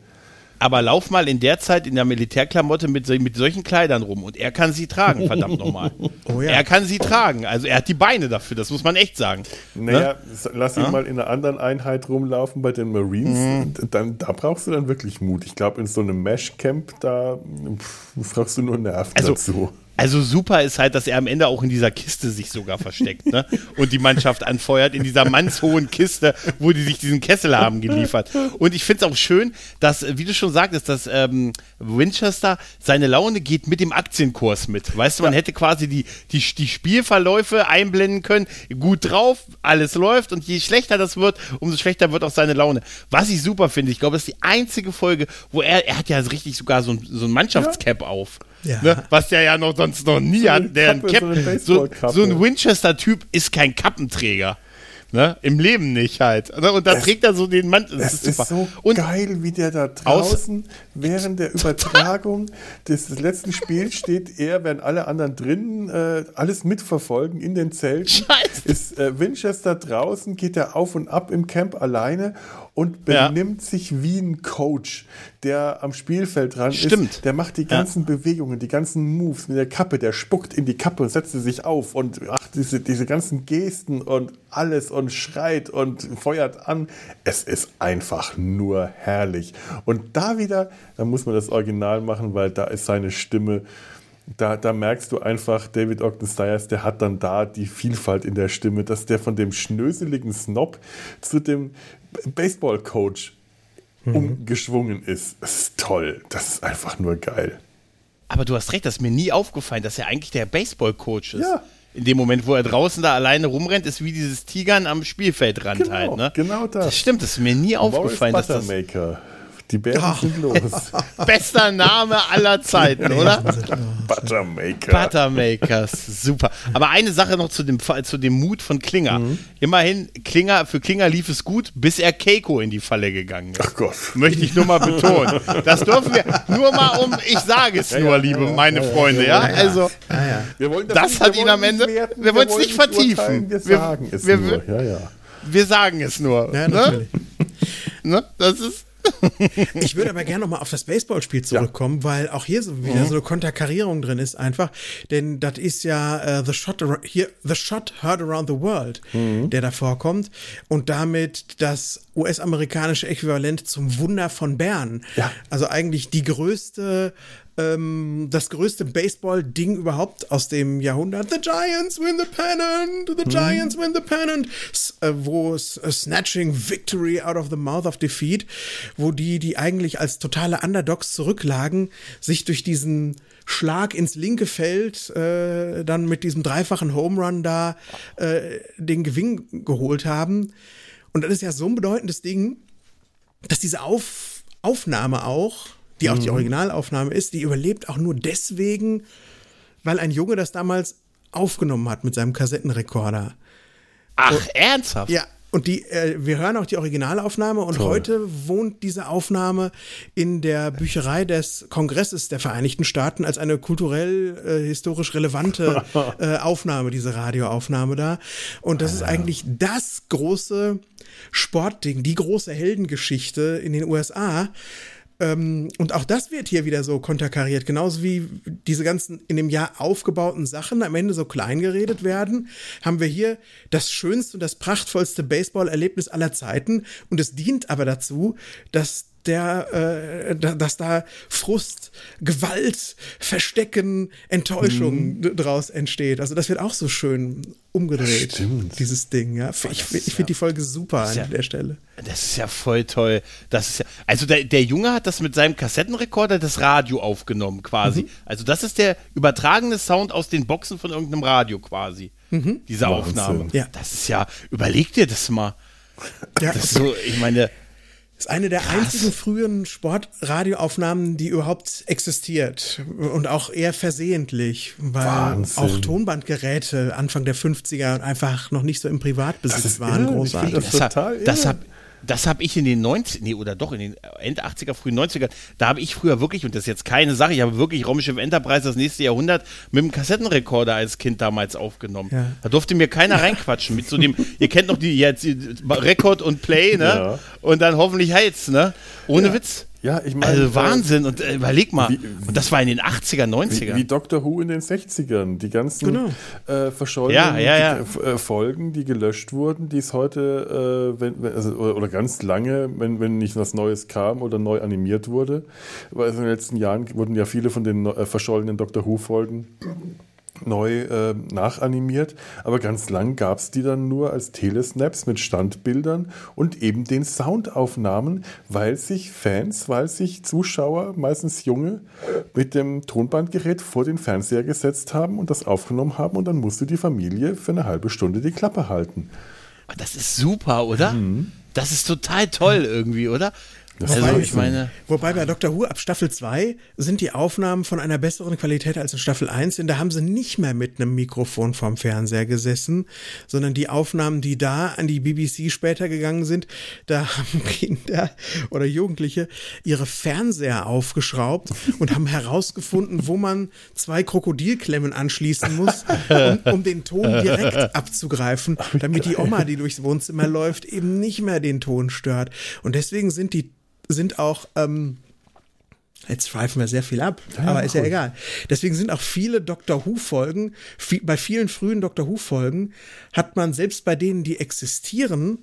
Aber lauf mal in der Zeit in der Militärklamotte mit, mit solchen Kleidern rum und er kann sie tragen, verdammt nochmal. <laughs> Oh ja. Er kann sie tragen. Also er hat die Beine dafür, das muss man echt sagen. Naja, s- lass ihn mal in einer anderen Einheit rumlaufen bei den Marines. Mhm. Dann, da brauchst du dann wirklich Mut. Ich glaube, in so einem Mesh-Camp, da pff, brauchst du nur Nerven Also, dazu. Also super ist halt, dass er am Ende auch in dieser Kiste sich sogar versteckt ne? und die Mannschaft anfeuert, in dieser mannshohen Kiste, wo die sich diesen Kessel haben geliefert. Und ich finde es auch schön, dass, wie du schon sagtest, dass ähm, Winchester, seine Laune geht mit dem Aktienkurs mit. Weißt du, man hätte quasi die, die, die Spielverläufe einblenden können, gut drauf, alles läuft und je schlechter das wird, umso schlechter wird auch seine Laune. Was ich super finde, ich glaube, das ist die einzige Folge, wo er, er hat ja richtig sogar so ein, so ein Mannschaftscap auf. Ja. Ne? Was der ja noch sonst noch nie So hat. Der ein Kappe, so so, ein Winchester-Typ ist kein Kappenträger. Ne? Im Leben nicht halt. Ne? Und da Es- trägt er so den Mantel. Das Es ist ist so und geil, wie der da draußen während der Übertragung des letzten Spiels steht. Er, während alle anderen drinnen äh, alles mitverfolgen in den Zelten. Scheiße. Ist äh, Winchester draußen, geht er auf und ab im Camp alleine und Ja. benimmt sich wie ein Coach, der am Spielfeld dran Stimmt. ist. Der macht die ganzen Bewegungen, die ganzen Moves mit der Kappe, der spuckt in die Kappe und setzt sie sich auf und ach, diese, diese ganzen Gesten und alles und schreit und feuert an. Es ist einfach nur herrlich. Und da wieder, da muss man das Original machen, weil da ist seine Stimme. Da, da merkst du einfach, David Ogden Stiers, der hat dann da die Vielfalt in der Stimme, dass der von dem schnöseligen Snob zu dem Baseball-Coach umgeschwungen ist. Das ist toll. Das ist einfach nur geil. aber du hast recht, das ist mir nie aufgefallen, dass er eigentlich der Baseball-Coach ist. Ja. In dem Moment, wo er draußen da alleine rumrennt, ist wie dieses Tigern am Spielfeldrand Genau, halt. Ne? genau das. Das stimmt, das ist mir nie aufgefallen, dass Morris das. Die Bären Ach. sind los. <laughs> Bester Name aller Zeiten, oder? Buttermaker. Buttermakers, super. Aber eine Sache noch zu dem, zu dem Mut von Klinger. Immerhin, Klinger, für Klinger lief es gut, bis er Keiko in die Falle gegangen ist. Ach Gott. Möchte ich nur mal betonen. Das dürfen wir nur mal um, ich sage es nur, liebe meine Freunde, ja? Also, Wir wollen Das wir hat ihn am Ende- werten, wir wollen es nicht vertiefen. Wir Wir- sagen es wir- nur. Ja, ja. wir sagen es nur. Ja, ne? natürlich. Ne? Das ist. <laughs> Ich würde aber gerne nochmal auf das Baseballspiel zurückkommen, weil auch hier so wieder so eine Konterkarierung drin ist einfach. Denn das ist ja äh, The Shot hier The Shot Heard Around the World, der da vorkommt und damit das US-amerikanische Äquivalent zum Wunder von Bern. Ja. Also eigentlich die größte ähm, das größte Baseball-Ding überhaupt aus dem Jahrhundert. The Giants win the pennant, the Giants win the pennant, S äh, wo äh, Snatching Victory out of the mouth of defeat, wo die, die eigentlich als totale Underdogs zurücklagen, sich durch diesen Schlag ins linke Feld äh, dann mit diesem dreifachen Home Run da äh, den Gewinn geholt haben. Und das ist ja so ein bedeutendes Ding, dass diese Auf Aufnahme auch, die auch die Originalaufnahme ist, die überlebt auch nur deswegen, weil ein Junge das damals aufgenommen hat mit seinem Kassettenrekorder. Ach, ernsthaft? Ja, und die, äh, wir hören auch die Originalaufnahme und heute wohnt diese Aufnahme in der Bücherei des Kongresses der Vereinigten Staaten als eine kulturell äh, historisch relevante <laughs> äh, Aufnahme, diese Radioaufnahme da. Und das ist eigentlich das große Sportding, die große Heldengeschichte in den USA. Ähm, und auch das wird hier wieder so konterkariert, genauso wie diese ganzen in dem Jahr aufgebauten Sachen am Ende so klein geredet werden, haben wir hier das schönste und das prachtvollste Baseball-Erlebnis aller Zeiten. Und es dient aber dazu, dass der, äh, da- dass da Frust, Gewalt, Verstecken, Enttäuschung d- draus entsteht. Also das wird auch so schön umgedreht, Stimmt. dieses Ding. Ja, ich ich finde die Folge super an ja- der Stelle. Das ist ja voll toll. Das ist ja, also der, der Junge hat das mit seinem Kassettenrekorder das Radio aufgenommen quasi. Also das ist der übertragene Sound aus den Boxen von irgendeinem Radio quasi. Diese Wahnsinn. Aufnahme. Ja. Das ist ja, überleg dir das mal. Ja, Das ist so, ich meine, ist eine der einzigen frühen Sportradioaufnahmen, die überhaupt existiert. Und auch eher versehentlich, weil Wahnsinn. auch Tonbandgeräte Anfang der 50er einfach noch nicht so im Privatbesitz Das ist waren. irre, Großartig. Das das, total hab, das habe ich in den 90 nee, oder doch in den Ende 80er, frühen 90er, da habe ich früher wirklich, und das ist jetzt keine Sache, ich habe wirklich Raumschiff Enterprise das nächste Jahrhundert mit dem Kassettenrekorder als Kind damals aufgenommen. Ja. Da durfte mir keiner reinquatschen mit so dem, ihr kennt noch die jetzt Rekord und Play, ne? Ja. Und dann hoffentlich Heiz, ne? Ohne Witz. Ja, ich meine. Also Wahnsinn. Und äh, überleg mal. wie- und das war in den 80er, 90er. Wie, wie Doctor Who in den 60ern. Die ganzen Genau. äh, verschollenen Ja, ja, ja. die, äh, Folgen, die gelöscht wurden, die es heute, äh, wenn, wenn, also, oder, oder ganz lange, wenn, wenn nicht was Neues kam oder neu animiert wurde. Weil in den letzten Jahren wurden ja viele von den äh, verschollenen Doctor Who-Folgen neu äh, nachanimiert, aber ganz lang gab es die dann nur als Telesnaps mit Standbildern und eben den Soundaufnahmen, weil sich Fans, weil sich Zuschauer, meistens junge, mit dem Tonbandgerät vor den Fernseher gesetzt haben und das aufgenommen haben und dann musste die Familie für eine halbe Stunde die Klappe halten. Das ist super, oder? Mhm. Das ist total toll irgendwie, oder? Das also, ist ich meine. Wobei bei Dr. Who ab Staffel 2 sind die Aufnahmen von einer besseren Qualität als in Staffel 1, denn da haben sie nicht mehr mit einem Mikrofon vorm Fernseher gesessen, sondern die Aufnahmen, die da an die BBC später gegangen sind, da haben <laughs> Kinder oder Jugendliche ihre Fernseher aufgeschraubt und haben herausgefunden, wo man zwei Krokodilklemmen anschließen muss, um, um den Ton direkt abzugreifen, damit die Oma, die durchs Wohnzimmer läuft, eben nicht mehr den Ton stört. Und deswegen sind die sind auch, ähm, jetzt schweifen wir sehr viel ab, aber ist ja egal. Deswegen sind auch viele Doctor Who-Folgen, vi- bei vielen frühen Doctor Who-Folgen hat man selbst bei denen, die existieren,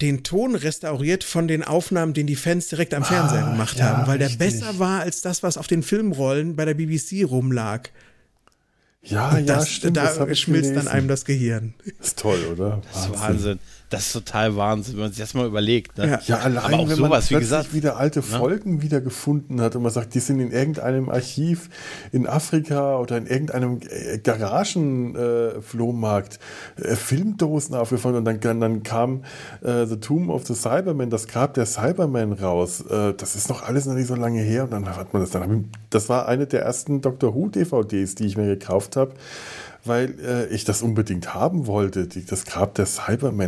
den Ton restauriert von den Aufnahmen, den die Fans direkt am Fernseher gemacht ja, haben, weil der richtig. besser war als das, was auf den Filmrollen bei der BBC rumlag. Ja, ja, das, stimmt. da das schmilzt dann einem das Gehirn. ist toll, oder? Das ist Wahnsinn. Das ist total Wahnsinn, wenn man sich das mal überlegt. Ne? Ja. Ja, allein Aber auch wenn sowas, man wie gesagt. wieder alte Folgen wieder gefunden hat und man sagt, die sind in irgendeinem Archiv in Afrika oder in irgendeinem äh, Garagenflohmarkt äh, Filmdosen aufgefunden und dann, dann kam äh, The Tomb of the Cyberman, das Grab der Cyberman raus. Äh, das ist noch alles noch nicht so lange her und dann hat man das dann. Das war eine der ersten Doctor Who DVDs, die ich mir gekauft habe, weil äh, ich das unbedingt haben wollte. Die, das Grab der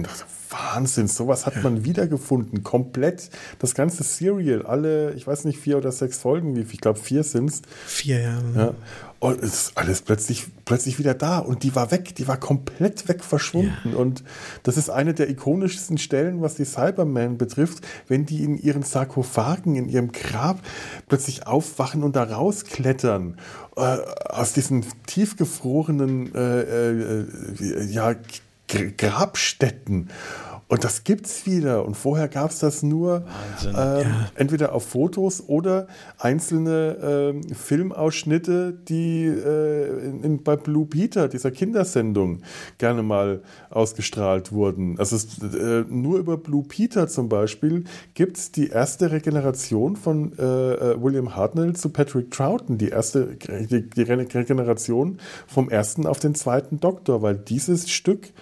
dachte, Wahnsinn, sowas hat man wiedergefunden. Komplett das ganze Serial, alle, ich weiß nicht, vier oder sechs Folgen, wie ich glaube vier sind es. Vier Jahre. Ja. Und es ist alles plötzlich, plötzlich wieder da. Und die war weg, die war komplett weg verschwunden. Und das ist eine der ikonischsten Stellen, was die Cybermen betrifft, wenn die in ihren Sarkophagen, in ihrem Grab plötzlich aufwachen und da rausklettern. Äh, aus diesen tiefgefrorenen äh, äh, äh, ja, Grabstätten. Und das gibt's wieder. Und vorher gab es das nur ähm, entweder auf Fotos oder einzelne ähm, Filmausschnitte, die äh, in, in, bei Blue Peter, dieser Kindersendung, gerne mal ausgestrahlt wurden. Also es, äh, nur über Blue Peter zum Beispiel gibt es die erste Regeneration von äh, äh, William Hartnell zu Patrick Troughton, die erste die, die Regeneration vom ersten auf den zweiten Doktor, weil dieses Stück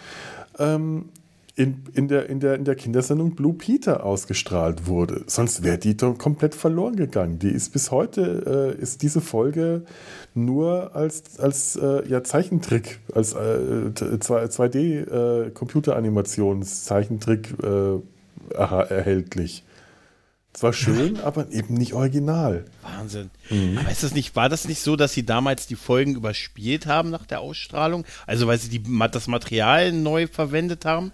ähm, in, in, der, in, der, in der Kindersendung Blue Peter ausgestrahlt wurde. Sonst wäre die doch komplett verloren gegangen. Die ist bis heute, äh, ist diese Folge nur als, als äh, ja, Zeichentrick, als äh, 2D-Computeranimations-Zeichentrick äh, erha- erhältlich. Zwar schön, <laughs> aber eben nicht original. Wahnsinn. Mhm. Aber ist das nicht, war das nicht so, dass sie damals die Folgen überspielt haben nach der Ausstrahlung? Also weil sie die, das Material neu verwendet haben?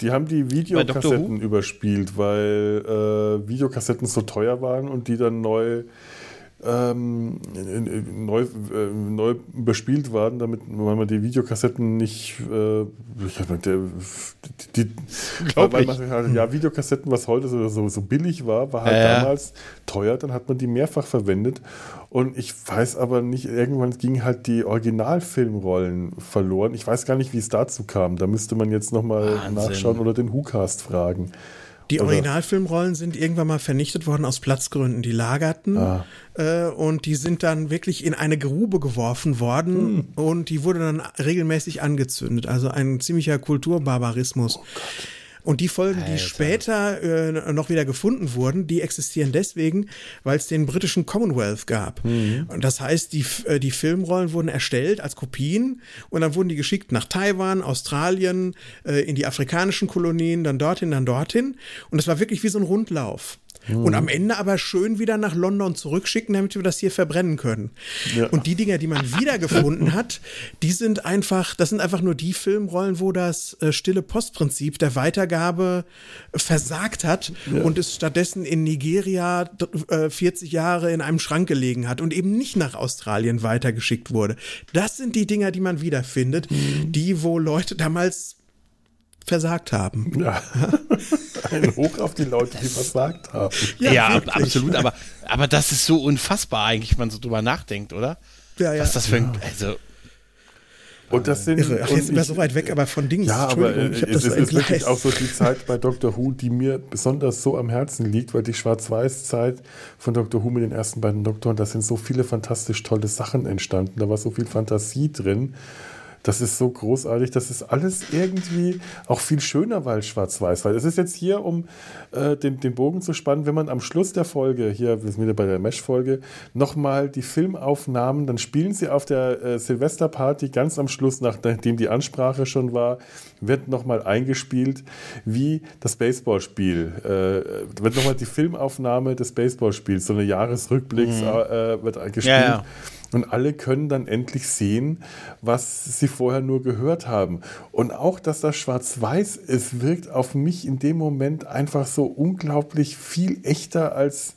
Die haben die? Videokassetten überspielt, weil äh, Videokassetten so teuer waren und die dann neu, ähm, neu, äh, neu überspielt waren, damit weil man die Videokassetten nicht. Äh, ich hab, der, die, die, weil Unglaublich. man halt, ja, Videokassetten, was heute so, so, so billig war, war halt Ja, ja. damals teuer, dann hat man die mehrfach verwendet. Und ich weiß aber nicht, irgendwann gingen halt die Originalfilmrollen verloren. Ich weiß gar nicht, wie es dazu kam. Da müsste man jetzt nochmal Wahnsinn. nachschauen oder den WhoCast fragen. Die Oder- Originalfilmrollen sind irgendwann mal vernichtet worden aus Platzgründen. Die lagerten Ah. äh, und die sind dann wirklich in eine Grube geworfen worden Hm. und die wurde dann regelmäßig angezündet. Also ein ziemlicher Kulturbarbarismus. Und die Folgen, die Alter. später äh, noch wieder gefunden wurden, die existieren deswegen, weil es den britischen Commonwealth gab. Und das heißt, die, äh, die Filmrollen wurden erstellt als Kopien und dann wurden die geschickt nach Taiwan, Australien, äh, in die afrikanischen Kolonien, dann dorthin, dann dorthin. Und das war wirklich wie so ein Rundlauf. Und am Ende aber schön wieder nach London zurückschicken, damit wir das hier verbrennen können. Ja. Und die Dinger, die man wiedergefunden hat, die sind einfach, das sind einfach nur die Filmrollen, wo das äh, stille Postprinzip der Weitergabe versagt hat und es stattdessen in Nigeria äh, 40 Jahre in einem Schrank gelegen hat und eben nicht nach Australien weitergeschickt wurde. Das sind die Dinger, die man wiederfindet, die, wo Leute damals versagt haben. Ja. <laughs> Ein Hoch auf die Leute, die versagt haben. Ja, ab- wirklich. absolut. Aber, aber das ist so unfassbar eigentlich, wenn man so drüber nachdenkt, oder? Ja, ja. Was das für ein, also, Und das sind. Irre. Ach, jetzt sind wir so weit weg, aber von Dings. Ja, aber äh, ich habe es das ist wirklich auch so die Zeit bei Doctor Who, die mir besonders so am Herzen liegt, weil die Schwarz-Weiß-Zeit von Doctor Who mit den ersten beiden Doktoren, da sind so viele fantastisch tolle Sachen entstanden, da war so viel Fantasie drin. Das ist so großartig, das ist alles irgendwie auch viel schöner, weil schwarz-weiß. Weil es ist jetzt hier, um äh, den, den Bogen zu spannen, wenn man am Schluss der Folge, hier, wir sind wieder bei der Mesh-Folge, nochmal die Filmaufnahmen, dann spielen sie auf der äh, Silvesterparty ganz am Schluss, nachdem die Ansprache schon war, wird nochmal eingespielt, wie das Baseballspiel. Äh, wird nochmal die Filmaufnahme des Baseballspiels, so eine Jahresrückblicks äh, wird gespielt. Ja, ja. Und alle können dann endlich sehen, was sie vorher nur gehört haben. Und auch, dass das schwarz-weiß ist, wirkt auf mich in dem Moment einfach so unglaublich viel echter als.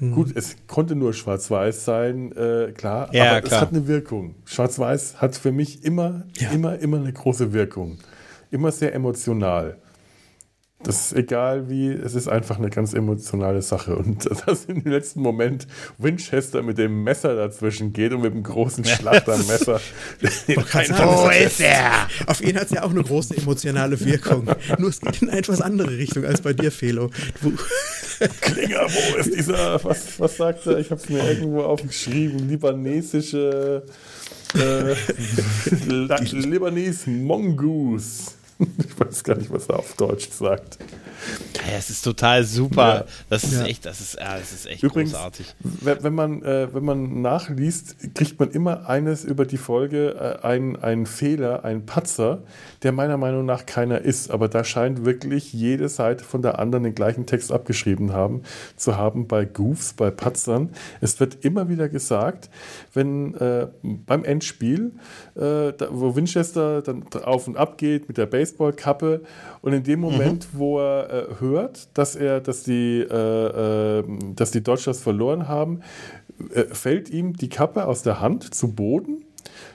Gut, es konnte nur schwarz-weiß sein, äh, klar, Ja, aber klar. es hat eine Wirkung. Schwarz-weiß hat für mich immer, Ja. immer, immer eine große Wirkung. Immer sehr emotional. Das ist egal wie, es ist einfach eine ganz emotionale Sache. Und <laughs> dass in dem letzten Moment Winchester mit dem Messer dazwischen geht und mit dem großen Schlachtermesser. <laughs> <laughs> Wo ist er? Auf ihn hat es ja auch eine große emotionale Wirkung. Nur es geht in eine etwas andere Richtung als bei dir, Felo. Klinger, wo ist dieser, was, was sagt er? Ich habe es mir irgendwo aufgeschrieben, libanesische äh, Libanese Mongoose. <laughs> Ich weiß gar nicht, was er auf Deutsch sagt. Ja, es ist total super. Ja. Das ist ja. echt, das ist, ja, das ist echt Übrigens, großartig. Wenn man, äh, wenn man nachliest, kriegt man immer eines über die Folge, äh, einen, einen Fehler, einen Patzer, der meiner Meinung nach keiner ist. Aber da scheint wirklich jede Seite von der anderen den gleichen Text abgeschrieben haben, zu haben bei Goofs, bei Patzern. Es wird immer wieder gesagt, wenn äh, beim Endspiel, äh, da, wo Winchester dann auf und ab geht mit der Baseballkappe und in dem Moment, mhm. wo er äh, hört, dass er, dass die, äh, äh, dass die Dodgers verloren haben, äh, fällt ihm die Kappe aus der Hand zu Boden.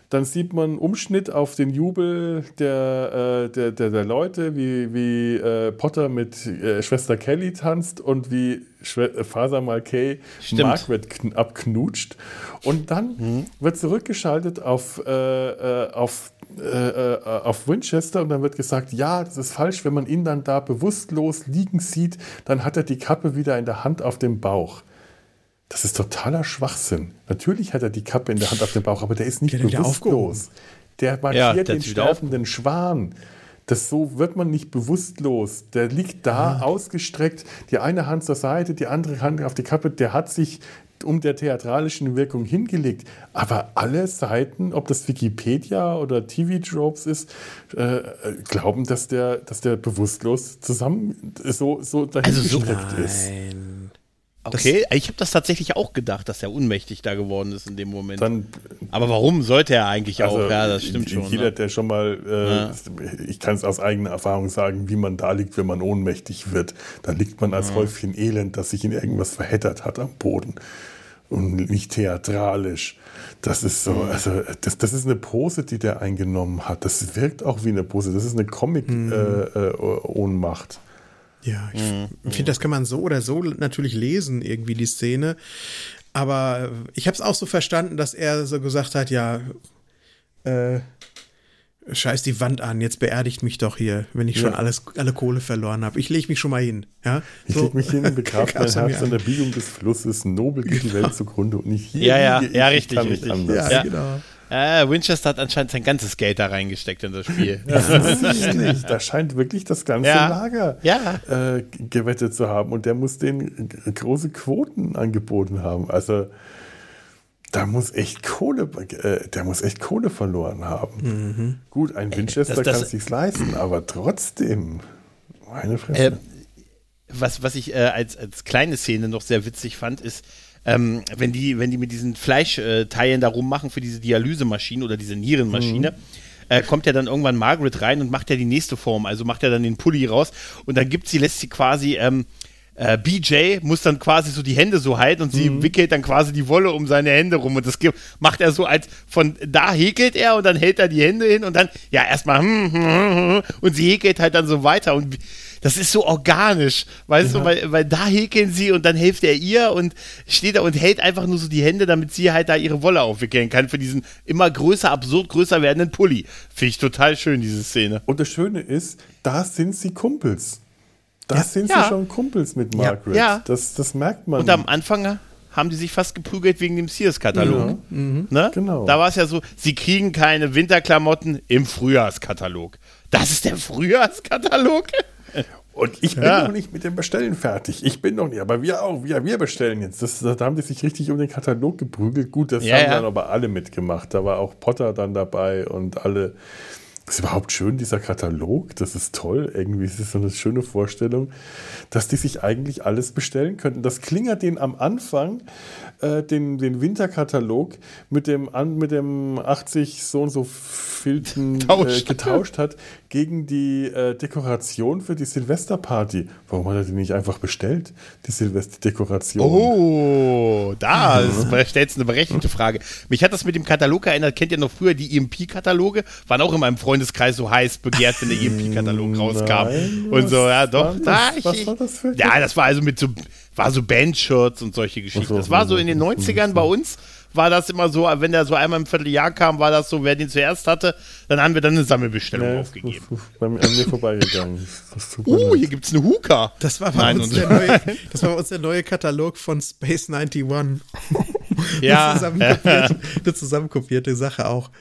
Dann sieht man einen Umschnitt auf den Jubel der, äh, der, der, der, Leute, wie, wie äh, Potter mit Schwester Kelly tanzt und wie Schwe Faser Malkay Margaret abknutscht. Und dann mhm. wird zurückgeschaltet auf, auf äh, äh, auf Winchester und dann wird gesagt, ja, das ist falsch, wenn man ihn dann da bewusstlos liegen sieht, dann hat er die Kappe wieder in der Hand auf dem Bauch. Das ist totaler Schwachsinn. Natürlich hat er die Kappe in der Hand auf dem Bauch, aber der ist nicht der bewusstlos. Der markiert ja, den sterbenden Schwan. Das so wird man nicht bewusstlos. Der liegt da ja. ausgestreckt, die eine Hand zur Seite, die andere Hand auf die Kappe. Der hat sich um der theatralischen Wirkung hingelegt. Aber alle Seiten, ob das Wikipedia oder TV-Tropes ist, äh, glauben, dass der, dass der bewusstlos zusammen so, so dahin also so, ist. Okay, ich habe das tatsächlich auch gedacht, dass er unmächtig da geworden ist in dem Moment. Dann, Aber warum sollte er eigentlich also auch? Ja, das stimmt schon. Jeder, ne? der schon mal, äh, ja. ich kann es aus eigener Erfahrung sagen, wie man da liegt, wenn man ohnmächtig wird. Da liegt man als ja. Häufchen Elend, das sich in irgendwas verheddert hat am Boden und nicht theatralisch. Das ist so, mhm. also das, das ist eine Pose, die der eingenommen hat. Das wirkt auch wie eine Pose. Das ist eine Comic-Ohnmacht. Mhm. Äh, äh, ja, ich mhm. finde, das kann man so oder so natürlich lesen, irgendwie die Szene. Aber ich habe es auch so verstanden, dass er so gesagt hat, ja, äh, scheiß die Wand an, jetzt beerdigt mich doch hier, wenn ich ja. schon alles, alle Kohle verloren habe. Ich lege mich schon mal hin. Ja? Ich so. leg mich hin, begrab <laughs> mein Herz an der Biegung des Flusses, nobel geht genau. die Welt zugrunde und nicht hier. Ja, ja, ja, richtig, richtig. Anders. Ja, genau. Äh, Winchester hat anscheinend sein ganzes Geld da reingesteckt in das Spiel. <laughs> nicht. Da scheint wirklich das ganze ja. Lager ja. Äh, gewettet zu haben und der muss den große Quoten angeboten haben. Also da muss echt Kohle, äh, der muss echt Kohle verloren haben. Mhm. Gut, ein Winchester das, das, kann es sich leisten, aber trotzdem, meine Fresse. Äh, was, was ich äh, als, als kleine Szene noch sehr witzig fand, ist, ähm, wenn, die, wenn die mit diesen Fleischteilen da rummachen für diese Dialysemaschine oder diese Nierenmaschine, mhm. äh, kommt ja dann irgendwann Margaret rein und macht ja die nächste Form, also macht ja dann den Pulli raus und dann gibt sie, lässt sie quasi ähm, äh, BJ muss dann quasi so die Hände so halten und sie mhm. wickelt dann quasi die Wolle um seine Hände rum und das macht er so als von da häkelt er und dann hält er die Hände hin und dann ja erstmal hm, hm, hm, und sie häkelt halt dann so weiter und das ist so organisch, weißt ja. du, weil, weil da häkeln sie und dann hilft er ihr und steht da und hält einfach nur so die Hände, damit sie halt da ihre Wolle aufwickeln kann für diesen immer größer, absurd größer werdenden Pulli. Finde ich total schön, diese Szene. Und das Schöne ist, da sind sie Kumpels. Das ja, sind ja. sie schon Kumpels mit Margaret. Ja. Das, das merkt man. Und am Anfang haben die sich fast geprügelt wegen dem Sears-Katalog. Ja, mhm. ne? genau. Da war es ja so, sie kriegen keine Winterklamotten im Frühjahrskatalog. Das ist der Frühjahrskatalog? Und ich bin ja. noch nicht mit dem Bestellen fertig. Ich bin noch nicht, aber wir auch. Wir, wir bestellen jetzt. Das, da haben die sich richtig um den Katalog geprügelt. Gut, das ja, haben ja. dann aber alle mitgemacht. Da war auch Potter dann dabei und alle ist überhaupt schön, dieser Katalog. Das ist toll. Irgendwie ist es so eine schöne Vorstellung, dass die sich eigentlich alles bestellen könnten. Das Klinger den am Anfang äh, den, den Winterkatalog mit dem, an, mit dem 80 so und so Filten <laughs> äh, getauscht hat gegen die äh, Dekoration für die Silvesterparty. Warum hat er die nicht einfach bestellt, die Silvesterdekoration? Oh, da ja. stellst du eine berechtigte Frage. Mich hat das mit dem Katalog erinnert. Kennt ihr noch früher die EMP-Kataloge? Waren auch in meinem Freund Freundeskreis so heiß begehrt, wenn der EMP-Katalog rauskam. Nein, und so, ja, doch. Da, ich, Was war das für- Ja, das war also mit so, war so Bandshirts und solche Geschichten. Das war so in den so, 90ern bei uns, war das immer so, wenn der so einmal im Vierteljahr kam, war das so, wer den zuerst hatte, dann haben wir dann eine Sammelbestellung Ja, aufgegeben. an mir vorbeigegangen. Uh, hier gibt's eine Huka. Das war, bei Nein, uns der <laughs> neue, das war bei uns der neue Katalog von Space 91. Ja. Eine, zusammenkopierte, eine zusammenkopierte Sache auch.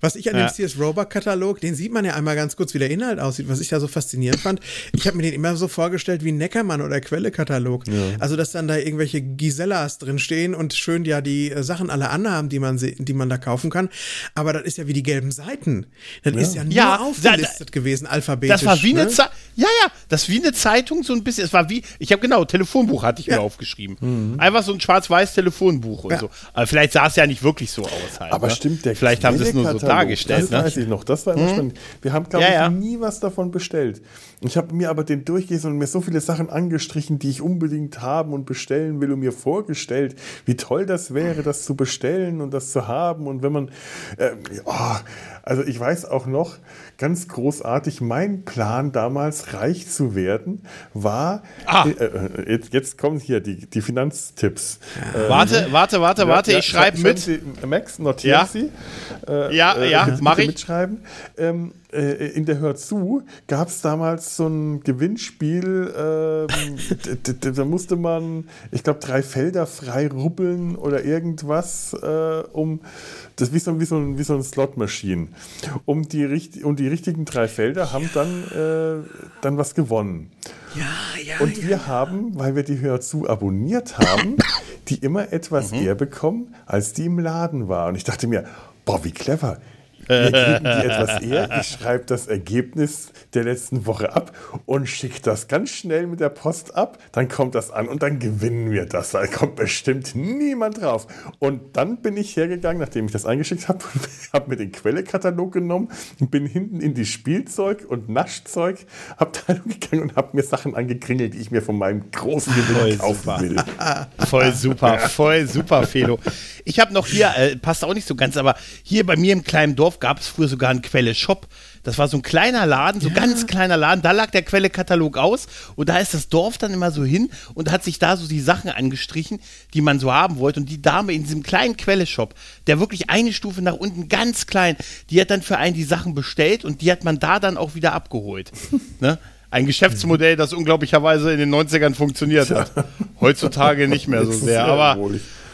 Was ich an Ja. dem CS Roebuck Katalog, den sieht man ja einmal ganz kurz, wie der Inhalt aussieht, was ich da so faszinierend fand. Ich habe mir den immer so vorgestellt wie ein Neckermann oder Quelle-Katalog. Also, dass dann da irgendwelche Gisellas drinstehen und schön ja die äh, Sachen alle anhaben, die man, die man da kaufen kann. Aber das ist ja wie die gelben Seiten. Das ist ja nur Ja, da- aufgelistet gewesen, alphabetisch. Das war wie eine ne? Zeitung. Ja, ja, das wie eine Zeitung, so ein bisschen. Es war wie, ich habe genau, Telefonbuch hatte ich mir Ja. aufgeschrieben. Einfach so ein schwarz-weiß Telefonbuch und Ja. so. Aber vielleicht sah es ja nicht wirklich so aus halt. Aber ne? stimmt, der Vielleicht haben sie es nur so dargestellt. Das Ne? weiß ich noch, das war immer spannend. Wir haben, glaube Ja, ich, ja. nie was davon bestellt. Ich habe mir aber den durchgelesen und mir so viele Sachen angestrichen, die ich unbedingt haben und bestellen will und mir vorgestellt, wie toll das wäre, das zu bestellen und das zu haben. Und wenn man, äh, oh, also ich weiß auch noch, ganz großartig, mein Plan damals reich zu werden, war, Ah. äh, äh, jetzt, jetzt kommen hier die, die Finanztipps. Äh, Warte, warte, warte, warte, ich schreibe mit. Sie, Max, notieren Ja. Sie. Äh, Ja, ja, <laughs> bitte mach ich. Mitschreiben. Ähm, äh, in der Hör zu gab es damals so ein Gewinnspiel, ähm, <laughs> da musste man, ich glaube, drei Felder frei rubbeln oder irgendwas, äh, um das wie so, wie so, ein- wie so ein Slot-Machine. Um die, um die richtigen drei Felder haben dann, äh, dann was gewonnen. Ja, ja, Und ja. wir haben, weil wir die Hör zu abonniert haben, <coughs> die immer etwas Mhm. eher bekommen, als die im Laden war. Und ich dachte mir, boah, wie clever. Wir kriegen die <laughs> etwas eher. Ich schreibe das Ergebnis der letzten Woche ab und schicke das ganz schnell mit der Post ab. Dann kommt das an und dann gewinnen wir das. Da kommt bestimmt niemand drauf. Und dann bin ich hergegangen, nachdem ich das eingeschickt habe, <laughs> habe mir den Quellekatalog genommen und bin hinten in die Spielzeug- und Naschzeugabteilung <laughs> gegangen und habe mir Sachen angekringelt, die ich mir von meinem großen Gewinn kaufen will. Voll super, voll super, Felo. Ich habe noch hier, äh, passt auch nicht so ganz, aber hier bei mir im kleinen Dorf gab es früher sogar einen Quelle-Shop. Das war so ein kleiner Laden, so ganz kleiner Laden. Da lag der Quelle-Katalog aus und da ist das Dorf dann immer so hin und hat sich da so die Sachen angestrichen, die man so haben wollte. Und die Dame in diesem kleinen Quelle-Shop, der wirklich eine Stufe nach unten, ganz klein, die hat dann für einen die Sachen bestellt und die hat man da dann auch wieder abgeholt. <laughs> ne? Ein Geschäftsmodell, das unglaublicherweise in den 90ern funktioniert hat. Heutzutage nicht mehr so sehr, aber.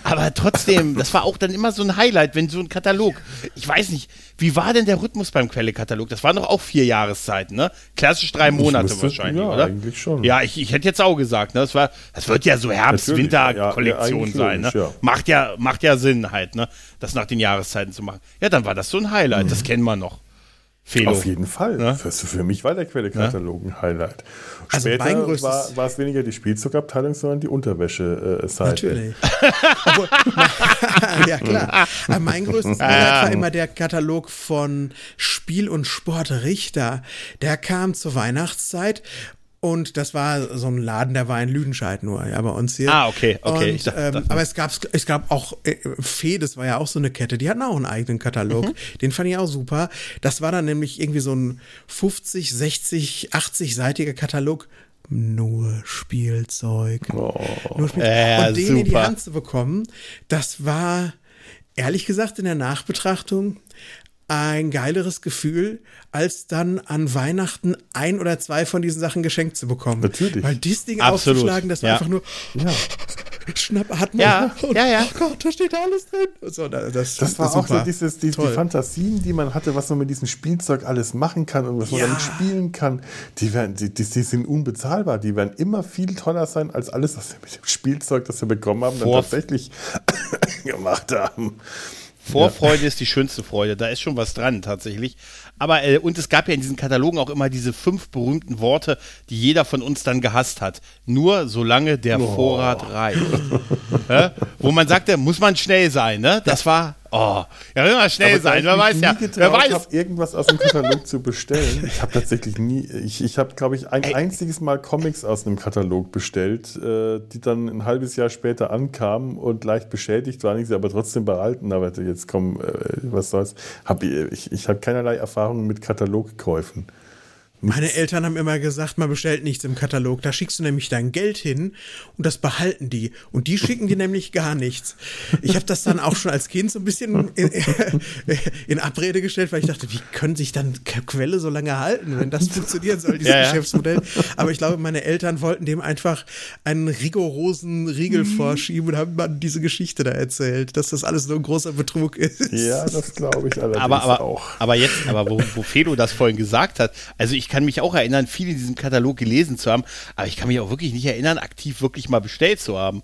Aber trotzdem, das war auch dann immer so ein Highlight, wenn so ein Katalog. Ich weiß nicht, wie war denn der Rhythmus beim Quelle-Katalog? Das waren doch auch vier Jahreszeiten, ne? Klassisch drei Monate wüsste- wahrscheinlich, ja, oder? eigentlich schon. Ja, ich, ich hätte jetzt auch gesagt, ne? Das, war, das wird ja so ja, ja, Herbst-Winter-Kollektion eigentlich sein, ne? ja. Macht ja, macht ja Sinn halt, ne? Das nach den Jahreszeiten zu machen. Ja, dann war das so ein Highlight, das kennen wir noch. Felo. Auf jeden Fall. Ja. Für, für mich war der Quellekatalog ein Highlight. Also Später größtes- war, war es weniger die Spielzeugabteilung, sondern die Unterwäsche-Seite. Natürlich. <laughs> Obwohl, <laughs> ja, klar. Aber mein größtes Highlight war immer der Katalog von Spiel und Sport Richter. Der kam zur Weihnachtszeit. Und das war so ein Laden, der war in Lüdenscheid nur, ja, bei uns hier. Ah, okay, okay. Und, dachte- ähm, aber es gab, es gab auch äh, Fee, das war ja auch so eine Kette, die hatten auch einen eigenen Katalog. Mhm. Den fand ich auch super. Das war dann nämlich irgendwie so ein 50, 60, 80-seitiger Katalog. Nur Spielzeug. Nur Spielzeug. Ja, und den in die super. Hand zu bekommen, das war ehrlich gesagt in der Nachbetrachtung ein geileres Gefühl, als dann an Weihnachten ein oder zwei von diesen Sachen geschenkt zu bekommen. Natürlich. Weil dieses Ding Absolut, aufzuschlagen, das war ja. einfach nur <laughs> Schnapp, hat man. Ja, und, ja, ja. Oh Gott, da steht da alles drin. So, da- das, Das war auch super. so dieses, die, die. Fantasien, die man hatte, was man mit diesem Spielzeug alles machen kann und was man Ja. damit spielen kann, die, werden, die, die, die sind unbezahlbar. Die werden immer viel toller sein als alles, was wir mit dem Spielzeug, das wir bekommen haben, dann tatsächlich <laughs> gemacht haben. Vorfreude ist die schönste Freude. Da ist schon was dran tatsächlich. Aber äh, und es gab ja in diesen Katalogen auch immer diese fünf berühmten Worte, die jeder von uns dann gehasst hat. Nur solange der Vorrat reicht. <laughs> ja? Wo man sagte, muss man schnell sein. Ne? Das war Oh, ja, mal schnell Aber sein, ich wer weiß ja. getraut Wer weiß. Hab, irgendwas aus dem Katalog zu bestellen. Ich habe tatsächlich nie, ich, ich habe, glaube ich, ein einziges Mal Comics aus einem Katalog bestellt, äh, die dann ein halbes Jahr später ankamen und leicht beschädigt waren, ich sie aber trotzdem behalten. Aber jetzt komm, äh, was soll's. Hab, ich ich, ich habe keinerlei Erfahrungen mit Katalogkäufen. Meine Eltern haben immer gesagt, man bestellt nichts im Katalog. Da schickst du nämlich dein Geld hin und das behalten die. Und die schicken dir nämlich gar nichts. Ich habe das dann auch schon als Kind so ein bisschen in, <laughs> in, Abrede gestellt, weil ich dachte, wie können sich dann Quelle so lange halten, wenn das funktionieren soll, dieses Ja, ja. Geschäftsmodell. Aber ich glaube, meine Eltern wollten dem einfach einen rigorosen Riegel vorschieben und haben dann diese Geschichte da erzählt, dass das alles nur ein großer Betrug ist. Ja, das glaube ich <laughs> allerdings aber, aber, auch. aber jetzt, aber wo, wo Felo das vorhin gesagt hat, also ich kann mich auch erinnern, viel in diesem Katalog gelesen zu haben, aber ich kann mich auch wirklich nicht erinnern, aktiv wirklich mal bestellt zu haben.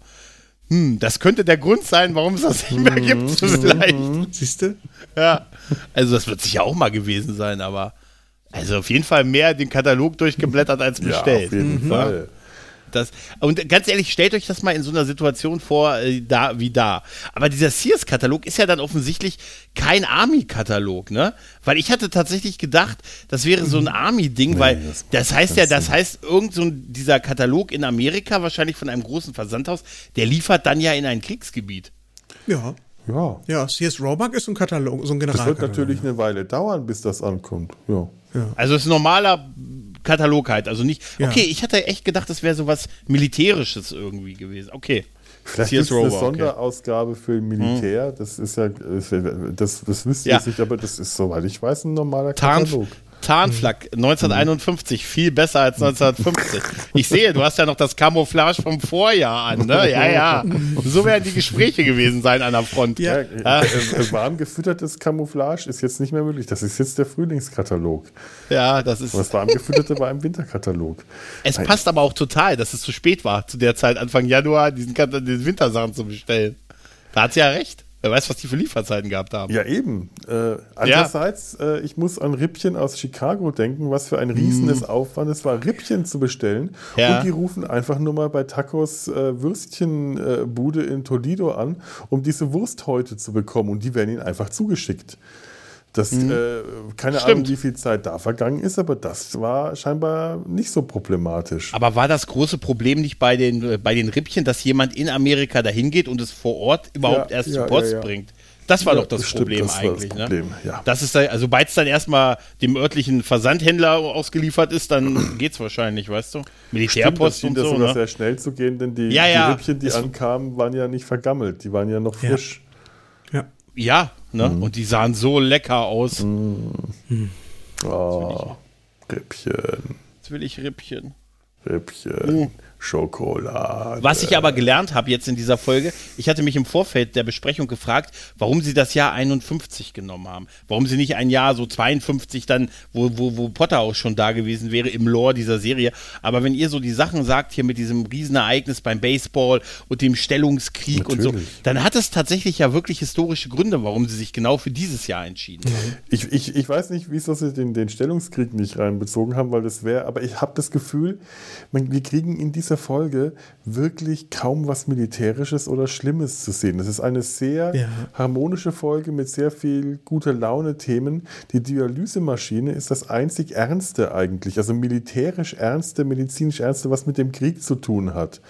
Hm, das könnte der Grund sein, warum es das nicht mehr gibt, vielleicht. Siehst du? Ja. Also das wird sicher auch mal gewesen sein, aber also auf jeden Fall mehr den Katalog durchgeblättert als Ja, bestellt. auf jeden Fall. Das, und ganz ehrlich, stellt euch das mal in so einer Situation vor, äh, da wie da. Aber dieser Sears-Katalog ist ja dann offensichtlich kein Army-Katalog, ne? Weil ich hatte tatsächlich gedacht, das wäre so ein Army-Ding, weil das das, heißt ja, das heißt, irgend so ein, dieser Katalog in Amerika, wahrscheinlich von einem großen Versandhaus, der liefert dann ja in ein Kriegsgebiet. Ja. Ja. Ja, CS Roebuck ist so ein Katalog, so ein Das wird natürlich eine Weile dauern, bis das ankommt. Ja. Also es ist ein normaler Katalog halt, also nicht. Ja. Okay, ich hatte echt gedacht, das wäre so was Militärisches irgendwie gewesen. Okay. Vielleicht es eine Roebuck, okay. Sonderausgabe für Militär. Das ist ja, das, das wüsste Ja. ich nicht, aber das ist, soweit ich weiß, ein normaler Tarn, Katalog. Tarnflak 1951, viel besser als 1950. Ich sehe, du hast ja noch das Camouflage vom Vorjahr an, ne? Ja, ja. So werden die Gespräche gewesen sein an der Front. Ja. Ja, äh, äh, warm gefüttertes Camouflage ist jetzt nicht mehr möglich. Das ist jetzt der Frühlingskatalog. Ja, das ist. Und das warm gefütterte war im Winterkatalog. Es passt aber auch total, dass es zu spät war, zu der Zeit, Anfang Januar, diesen, diesen Wintersachen zu bestellen. Da hat sie ja recht. Wer weiß, was die für Lieferzeiten gehabt haben. Ja, eben. Äh, andererseits, äh, ich muss an Rippchen aus Chicago denken, was für ein riesenes Aufwand es war, Rippchen zu bestellen. Ja. Und die rufen einfach nur mal bei Tacos äh, Würstchenbude äh, in Toledo an, um diese Wursthäute zu bekommen. Und die werden ihnen einfach zugeschickt. Das, äh, keine Stimmt. Ahnung, wie viel Zeit da vergangen ist, aber das war scheinbar nicht so problematisch. Aber war das große Problem nicht bei den, äh, bei den Rippchen, dass jemand in Amerika dahin geht und es vor Ort überhaupt Ja, erst ja, zur Post ja, ja. bringt? Das war Ja, doch das das stimmt, Problem das war das eigentlich. Problem, ne? ja. Das ist da, also sobald es dann erstmal dem örtlichen Versandhändler ausgeliefert ist, dann <clears throat> geht's wahrscheinlich, weißt du? Stimmt, das Militärpost schien und das so, sogar ne? sehr schnell zu gehen, denn die, Ja, ja. die Rippchen, die Es- ankamen, waren ja nicht vergammelt, die waren ja noch Ja. frisch. Ja. Ne? Mhm. Und die sahen so lecker aus. Oh, Rippchen, Jetzt will ich Rippchen. Rippchen, Schokolade. Was ich aber gelernt habe jetzt in dieser Folge, ich hatte mich im Vorfeld der Besprechung gefragt, warum sie das Jahr 51 genommen haben. Warum sie nicht ein Jahr so 52 dann, wo, wo, wo Potter auch schon da gewesen wäre im Lore dieser Serie. Aber wenn ihr so die Sachen sagt hier mit diesem Riesenereignis beim Baseball und dem Stellungskrieg und so, Natürlich. dann hat es tatsächlich ja wirklich historische Gründe, warum sie sich genau für dieses Jahr entschieden haben. Ich, ich, ich weiß nicht, wieso sie den, den Stellungskrieg nicht reinbezogen haben, weil das wäre, aber ich habe das Gefühl, man, wir kriegen in dieser Folge wirklich kaum was Militärisches oder Schlimmes zu sehen. Das ist eine sehr Ja. harmonische Folge mit sehr viel guter Laune-Themen. Die Dialysemaschine ist das einzig Ernste eigentlich, also militärisch Ernste, medizinisch Ernste, was mit dem Krieg zu tun hat.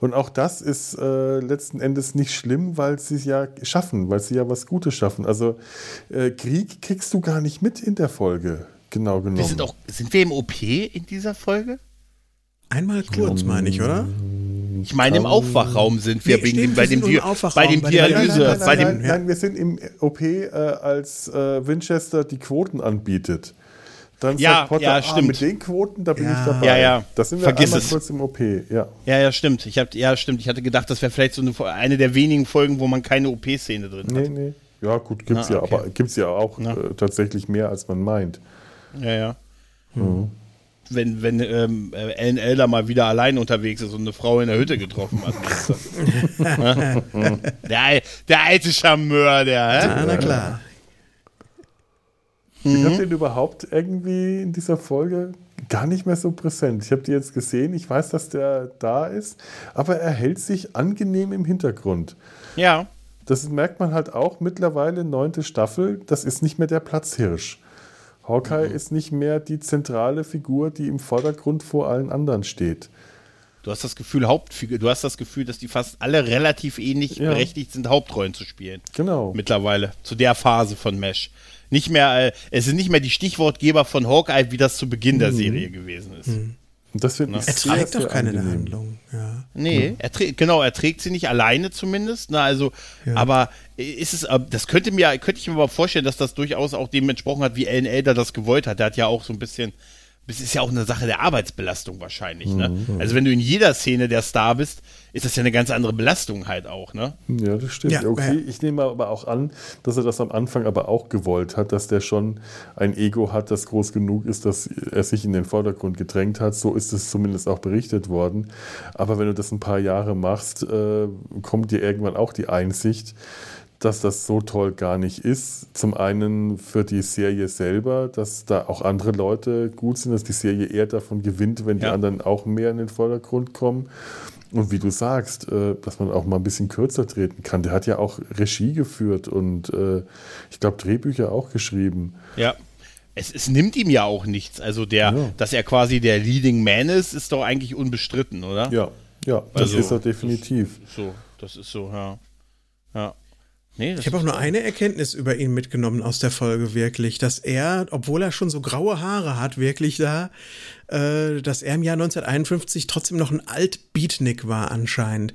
Und auch das ist äh, letzten Endes nicht schlimm, weil sie es ja schaffen, weil sie ja was Gutes schaffen. Also äh, Krieg kriegst du gar nicht mit in der Folge, genau genommen. Wir sind auch, sind wir im OP in dieser Folge? Einmal kurz, meine ich, oder? Ich meine, im Aufwachraum sind wir Nee, wegen stimmt, dem, bei wir dem, sind Di bei dem Nein, nein, Dialyse, nein, bei nein, dem, nein, nein, wir sind im OP, äh, als äh, Winchester die Quoten anbietet. Dann Ja, sagt Potter, ja, ah, stimmt. mit den Quoten, da bin Ja. ich dabei. Ja, ja. Da sind wir Vergiss einmal es. kurz im OP, ja. Ja, ja, stimmt. Ich hab, ja, stimmt. Ich hatte gedacht, das wäre vielleicht so eine, eine der wenigen Folgen, wo man keine OP-Szene drin hat. Nee, nee. Ja, gut, gibt's Na, ja, okay. aber gibt's ja auch äh, tatsächlich mehr, als man meint. Ja, ja. Mhm. Wenn, wenn ähm, äh, Ellen Elder mal wieder allein unterwegs ist und eine Frau in der Hütte getroffen hat. <laughs> der, der alte Charmeur, der. Hä? Ah, na klar. Ich habe den überhaupt irgendwie in dieser Folge gar nicht mehr so präsent. Ich habe die jetzt gesehen, ich weiß, dass der da ist, aber er hält sich angenehm im Hintergrund. Ja. das merkt man halt auch mittlerweile, neunte Staffel, das ist nicht mehr der Platzhirsch. Hawkeye Mhm. ist nicht mehr die zentrale Figur, die im Vordergrund vor allen anderen steht. Du hast das Gefühl, Hauptfigur, du hast das Gefühl, dass die fast alle relativ ähnlich Ja. berechtigt sind, Hauptrollen zu spielen. Genau. Mittlerweile, zu der Phase von Mesh. Nicht mehr, äh, es sind nicht mehr die Stichwortgeber von Hawkeye, wie das zu Beginn der Serie gewesen ist. Und das ich Er trägt doch keine angenehm. Handlung. Ja. Nee, er trägt, genau, er trägt sie nicht alleine zumindest. Na, also, aber ist es, äh, das könnte mir, könnte ich mir aber vorstellen, dass das durchaus auch dem entsprochen hat, wie Alan Elder das gewollt hat. Der hat ja auch so ein bisschen, das ist ja auch eine Sache der Arbeitsbelastung wahrscheinlich, ne? Also wenn du in jeder Szene der Star bist, ist das ja eine ganz andere Belastung halt auch, ne? Ja, das stimmt. Ja, okay, ja. ich nehme aber auch an, dass er das am Anfang aber auch gewollt hat, dass der schon ein Ego hat, das groß genug ist, dass er sich in den Vordergrund gedrängt hat. So ist es zumindest auch berichtet worden. Aber wenn du das ein paar Jahre machst, äh, kommt dir irgendwann auch die Einsicht, dass das so toll gar nicht ist. Zum einen für die Serie selber, dass da auch andere Leute gut sind, dass die Serie eher davon gewinnt, wenn die Ja. anderen auch mehr in den Vordergrund kommen. Und wie du sagst, äh, dass man auch mal ein bisschen kürzer treten kann. Der hat ja auch Regie geführt und äh, ich glaube Drehbücher auch geschrieben. Ja. Es, es nimmt ihm ja auch nichts. Also der, Ja. dass er quasi der Leading Man ist, ist doch eigentlich unbestritten, oder? Ja, ja, das Also, ist er definitiv. So, das ist so, ja. Ja. Nee, Ich habe auch nur eine Erkenntnis über ihn mitgenommen aus der Folge, wirklich, dass er, obwohl er schon so graue Haare hat, wirklich da, äh, dass er im Jahr 1951 trotzdem noch ein Alt-Beatnik war anscheinend.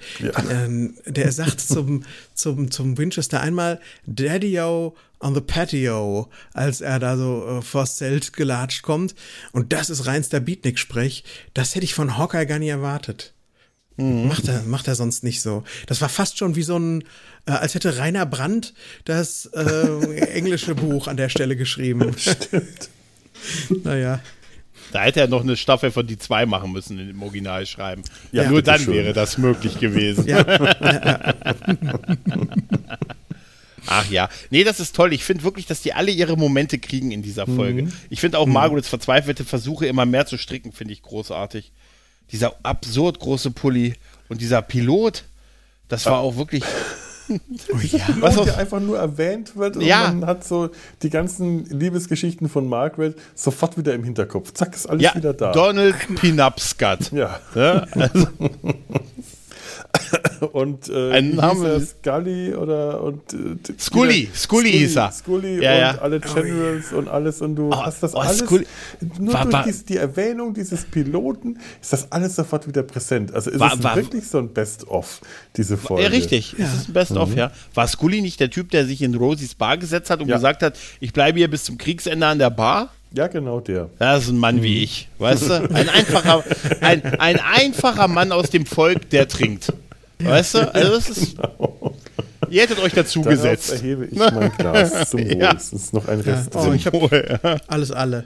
Ähm, der sagt <laughs> zum, zum, zum Winchester einmal Daddy-O on the patio, als er da so äh, vors Zelt gelatscht kommt. Und das ist reinster Beatnik-Sprech. Das hätte ich von Hawkeye gar nicht erwartet. Macht er, macht er sonst nicht so. Das war fast schon wie so ein, äh, als hätte Rainer Brandt das äh, englische Buch an der Stelle geschrieben. <laughs> Stimmt. Naja. Da hätte er noch eine Staffel von die zwei machen müssen dem Original schreiben. Ja, Nur dann bitteschön. wäre das möglich gewesen. Ja, <laughs> Ach ja. Nee, das ist toll. Ich finde wirklich, dass die alle ihre Momente kriegen in dieser Folge. Mhm. Ich finde auch Margarets verzweifelte Versuche, immer mehr zu stricken, finde ich großartig. Dieser absurd große Pulli und dieser Pilot, das war auch wirklich. <laughs> Was Was auch- ja einfach nur erwähnt wird und Ja. man hat so die ganzen Liebesgeschichten von Margaret sofort wieder im Hinterkopf. Zack, ist alles Ja, wieder da. Donald Pinupscut. ja. Ja, also, <laughs> Und äh, Namen- hieß er? Scully oder und äh, Scully, Scully hieß er. Scully Ja, und ja. alle Generals und alles und du Oh, hast das oh, alles Scully- nur War- durch war- dies, die Erwähnung dieses Piloten ist das alles sofort wieder präsent. Also ist War- es war- wirklich so ein Best-of diese Folge. ja, richtig. Es ist ein Best-of, ja. War Scully nicht der Typ, der sich in Rosies Bar gesetzt hat und Ja. gesagt hat, ich bleibe hier bis zum Kriegsende an der Bar? Ja, genau der. Das ist ein Mann wie ich, weißt du? Ein einfacher, ein, ein einfacher Mann aus dem Volk, der trinkt. Weißt du? Also das ist. <laughs> Ihr hättet euch dazu Darauf gesetzt. erhebe ich mein Glas <laughs> zum Wohl. Ja. Es ist noch ein Rest Oh, drin. ich habe alles alle.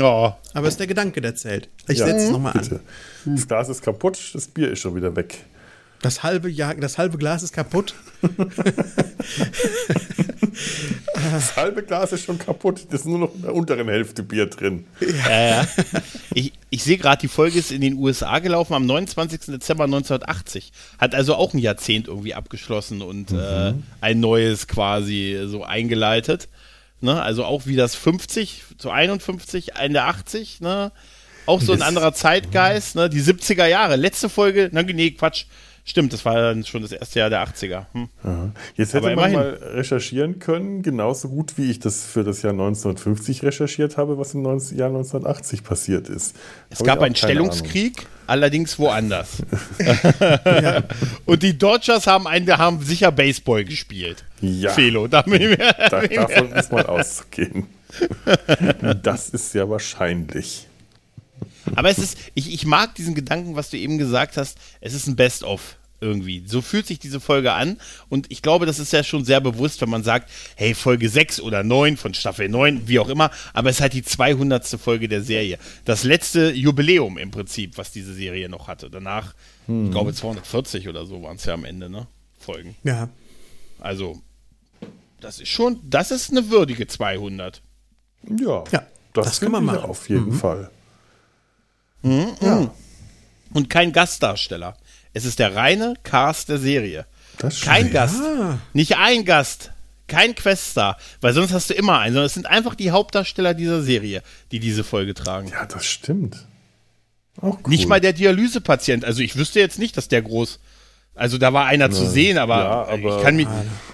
Oh, Aber es ist der Gedanke, der zählt. Ich Ja, setze es nochmal an. Das Glas ist kaputt, das Bier ist schon wieder weg. Das halbe, Jahr, das halbe Glas ist kaputt. Das halbe Glas ist schon kaputt. Das ist nur noch in der unteren Hälfte Bier drin. ja, ja. Ich, ich sehe gerade, die Folge ist in den USA gelaufen am 29. Dezember 1980. Hat also auch ein Jahrzehnt irgendwie abgeschlossen und äh, ein neues quasi so eingeleitet. Ne? Also auch wie das 50 zu 51, Ende 80, ne? Auch so ein Das- anderer Zeitgeist, ne? Die 70er Jahre. Letzte Folge, na, nee, Quatsch. Stimmt, das war dann schon das erste Jahr der 80er. Hm. Aha. Jetzt hätte man mal recherchieren können, genauso gut wie ich das für das Jahr 1950 recherchiert habe, was im 19 Jahr 1980 passiert ist. Es gab einen Stellungskrieg, allerdings woanders. <laughs> Und die Dodgers haben, einen, haben sicher Baseball gespielt. Ja. Felo, da bin ich mir, Ahnung. Da, davon ist mal auszugehen. Das ist ja wahrscheinlich. Aber es ist, ich, ich mag diesen Gedanken, was du eben gesagt hast, es ist ein Best-of irgendwie. So fühlt sich diese Folge an und ich glaube, das ist ja schon sehr bewusst, wenn man sagt, hey, Folge 6 oder 9 von Staffel 9, wie auch immer, aber es ist halt die 200. Folge der Serie. Das letzte Jubiläum im Prinzip, was diese Serie noch hatte. Danach, ich glaube 240 oder so waren es ja am Ende, ne? Folgen. Ja. Also, das ist schon, das ist eine würdige 200. Ja, Ja, das, das kann man machen. Auf jeden Fall. Und kein Gastdarsteller. Es ist der reine Cast der Serie. Kein stimmt. Gast. Ah. Nicht ein Gast. Kein Queststar. Weil sonst hast du immer einen, sondern es sind einfach die Hauptdarsteller dieser Serie, die diese Folge tragen. Ja, das stimmt. Auch cool. Nicht mal der Dialysepatient. Also ich wüsste jetzt nicht, dass der groß. Also da war einer zu sehen, aber, ja, aber- ich, kann mich,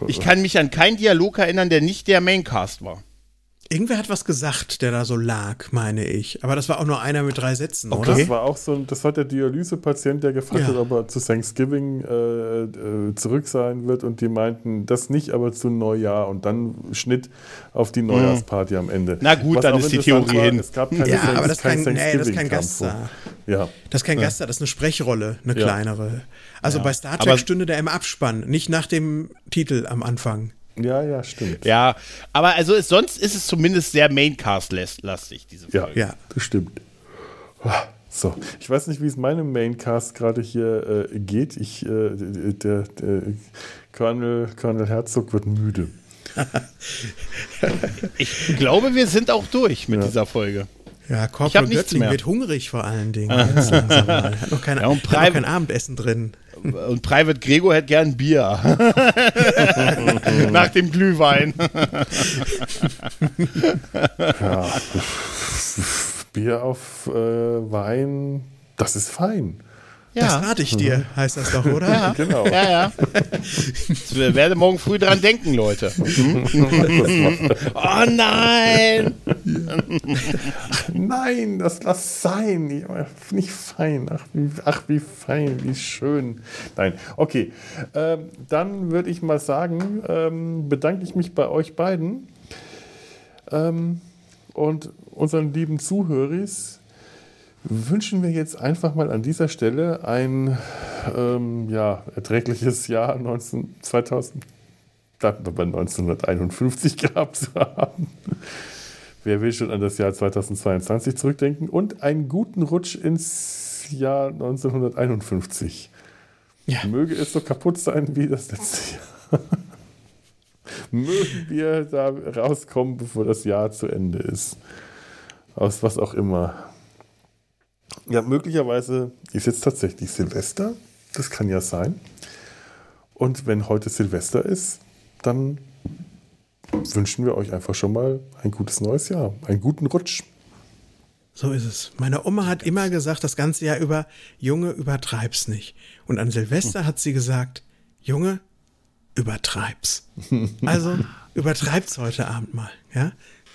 ich kann mich an keinen Dialog erinnern, der nicht der Maincast war. Irgendwer hat was gesagt, der da so lag, meine ich. Aber das war auch nur einer mit drei Sätzen, Das oder? war auch so ein, das war der Dialysepatient, der gefragt Ja. hat, ob er zu Thanksgiving äh, äh, zurück sein wird und die meinten, das nicht, aber zu Neujahr und dann Schnitt auf die Neujahrsparty am Ende. Na gut, dann auch ist die Theorie hin. Es gab keine Ja, Thanks- aber das ist kein, kein nee, das ist kein Thanksgiving-Kampf. Gaststar. Ja, Das ist kein Gaststar, das ist eine Sprechrolle, eine Ja. kleinere. Also bei Star Aber- Trek stünde der im Abspann, nicht nach dem Titel am Anfang. Ja, ja, stimmt. Ja, aber also es, sonst ist es zumindest sehr Maincast-lastig, diese Ja, Folge. Ja. das stimmt. So, ich weiß nicht, wie es meinem Maincast gerade hier äh, geht. Ich, äh, der, der Colonel, Colonel Herzog wird müde. <laughs> Ich glaube, wir sind auch durch mit dieser Folge. Ja, Ich Corporal mehr. wird hungrig vor allen Dingen. <laughs> Jetzt langsam mal. Hat noch, keine, Ja, hat noch kein Abendessen drin. Und Private Gregor hätte gern Bier. <laughs> Nach dem Glühwein. Ja. Bier auf äh, Wein, das ist fein. Das rate ich dir, heißt das doch, oder? Ja. <laughs> Genau. Ja, ja. Ich werde morgen früh dran denken, Leute. <laughs> Oh nein! <laughs> Nein, das lass sein. Ich- Nicht fein. Ach wie, ach, wie fein, wie schön. Nein, okay. Ähm, dann würde ich mal sagen, ähm, bedanke ich mich bei euch beiden ähm, und unseren lieben Zuhörers. Wünschen wir jetzt einfach mal an dieser Stelle ein ähm, ja, erträgliches Jahr 19, 2000, dachten wir bei 1951 gehabt zu haben. Wer will schon an das Jahr 2022 zurückdenken? Und einen guten Rutsch ins Jahr 1951. Ja. Möge es so kaputt sein wie das letzte Jahr. <laughs> Mögen wir da rauskommen, bevor das Jahr zu Ende ist. Aus was auch immer. Ja, möglicherweise ist jetzt tatsächlich Silvester. Das kann ja sein. Und wenn heute Silvester ist, dann wünschen wir euch einfach schon mal ein gutes neues Jahr. Einen guten Rutsch. So ist es. Meine Oma hat immer gesagt, das ganze Jahr über, Junge, übertreib's nicht. Und an Silvester hat sie gesagt, Junge, übertreib's. <laughs> Also übertreib's heute Abend mal, ja?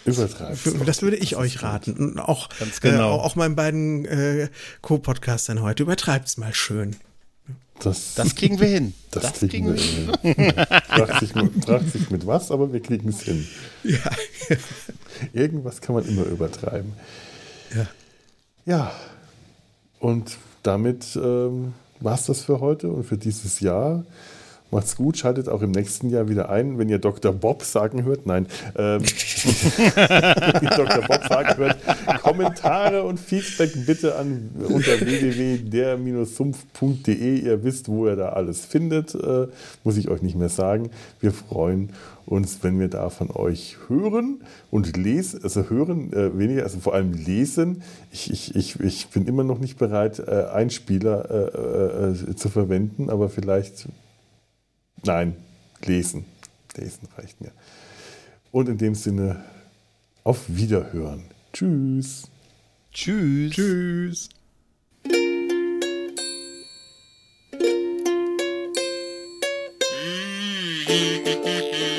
Übertreibt. Für, das würde ich euch raten. Und auch, Ganz genau. äh, auch meinen beiden äh, Co-Podcastern heute. Übertreibt's mal schön. Das, Das kriegen wir hin. <laughs> das kriegen wir hin. fragt, sich, mit- fragt sich mit was, aber wir kriegen es hin. Ja. <laughs> Irgendwas kann man immer übertreiben. Ja. Ja, und damit ähm, war es das für heute und für dieses Jahr. Macht's gut, schaltet auch im nächsten Jahr wieder ein, wenn ihr Dr. Bob sagen hört. Nein, ähm, <laughs> wenn ihr Dr. Bob sagen hört. Kommentare und Feedback bitte an unter www.der-sumpf.de. Ihr wisst, wo ihr da alles findet. Äh, muss ich euch nicht mehr sagen. Wir freuen uns, wenn wir da von euch hören und lesen, also hören äh, weniger, also vor allem lesen. Ich, ich, ich, ich bin immer noch nicht bereit, äh, Einspieler äh, äh, zu verwenden, aber vielleicht, nein, lesen. Lesen reicht mir. Und in dem Sinne, auf Wiederhören. Tschüss. Tschüss. Tschüss. Ping, <laughs>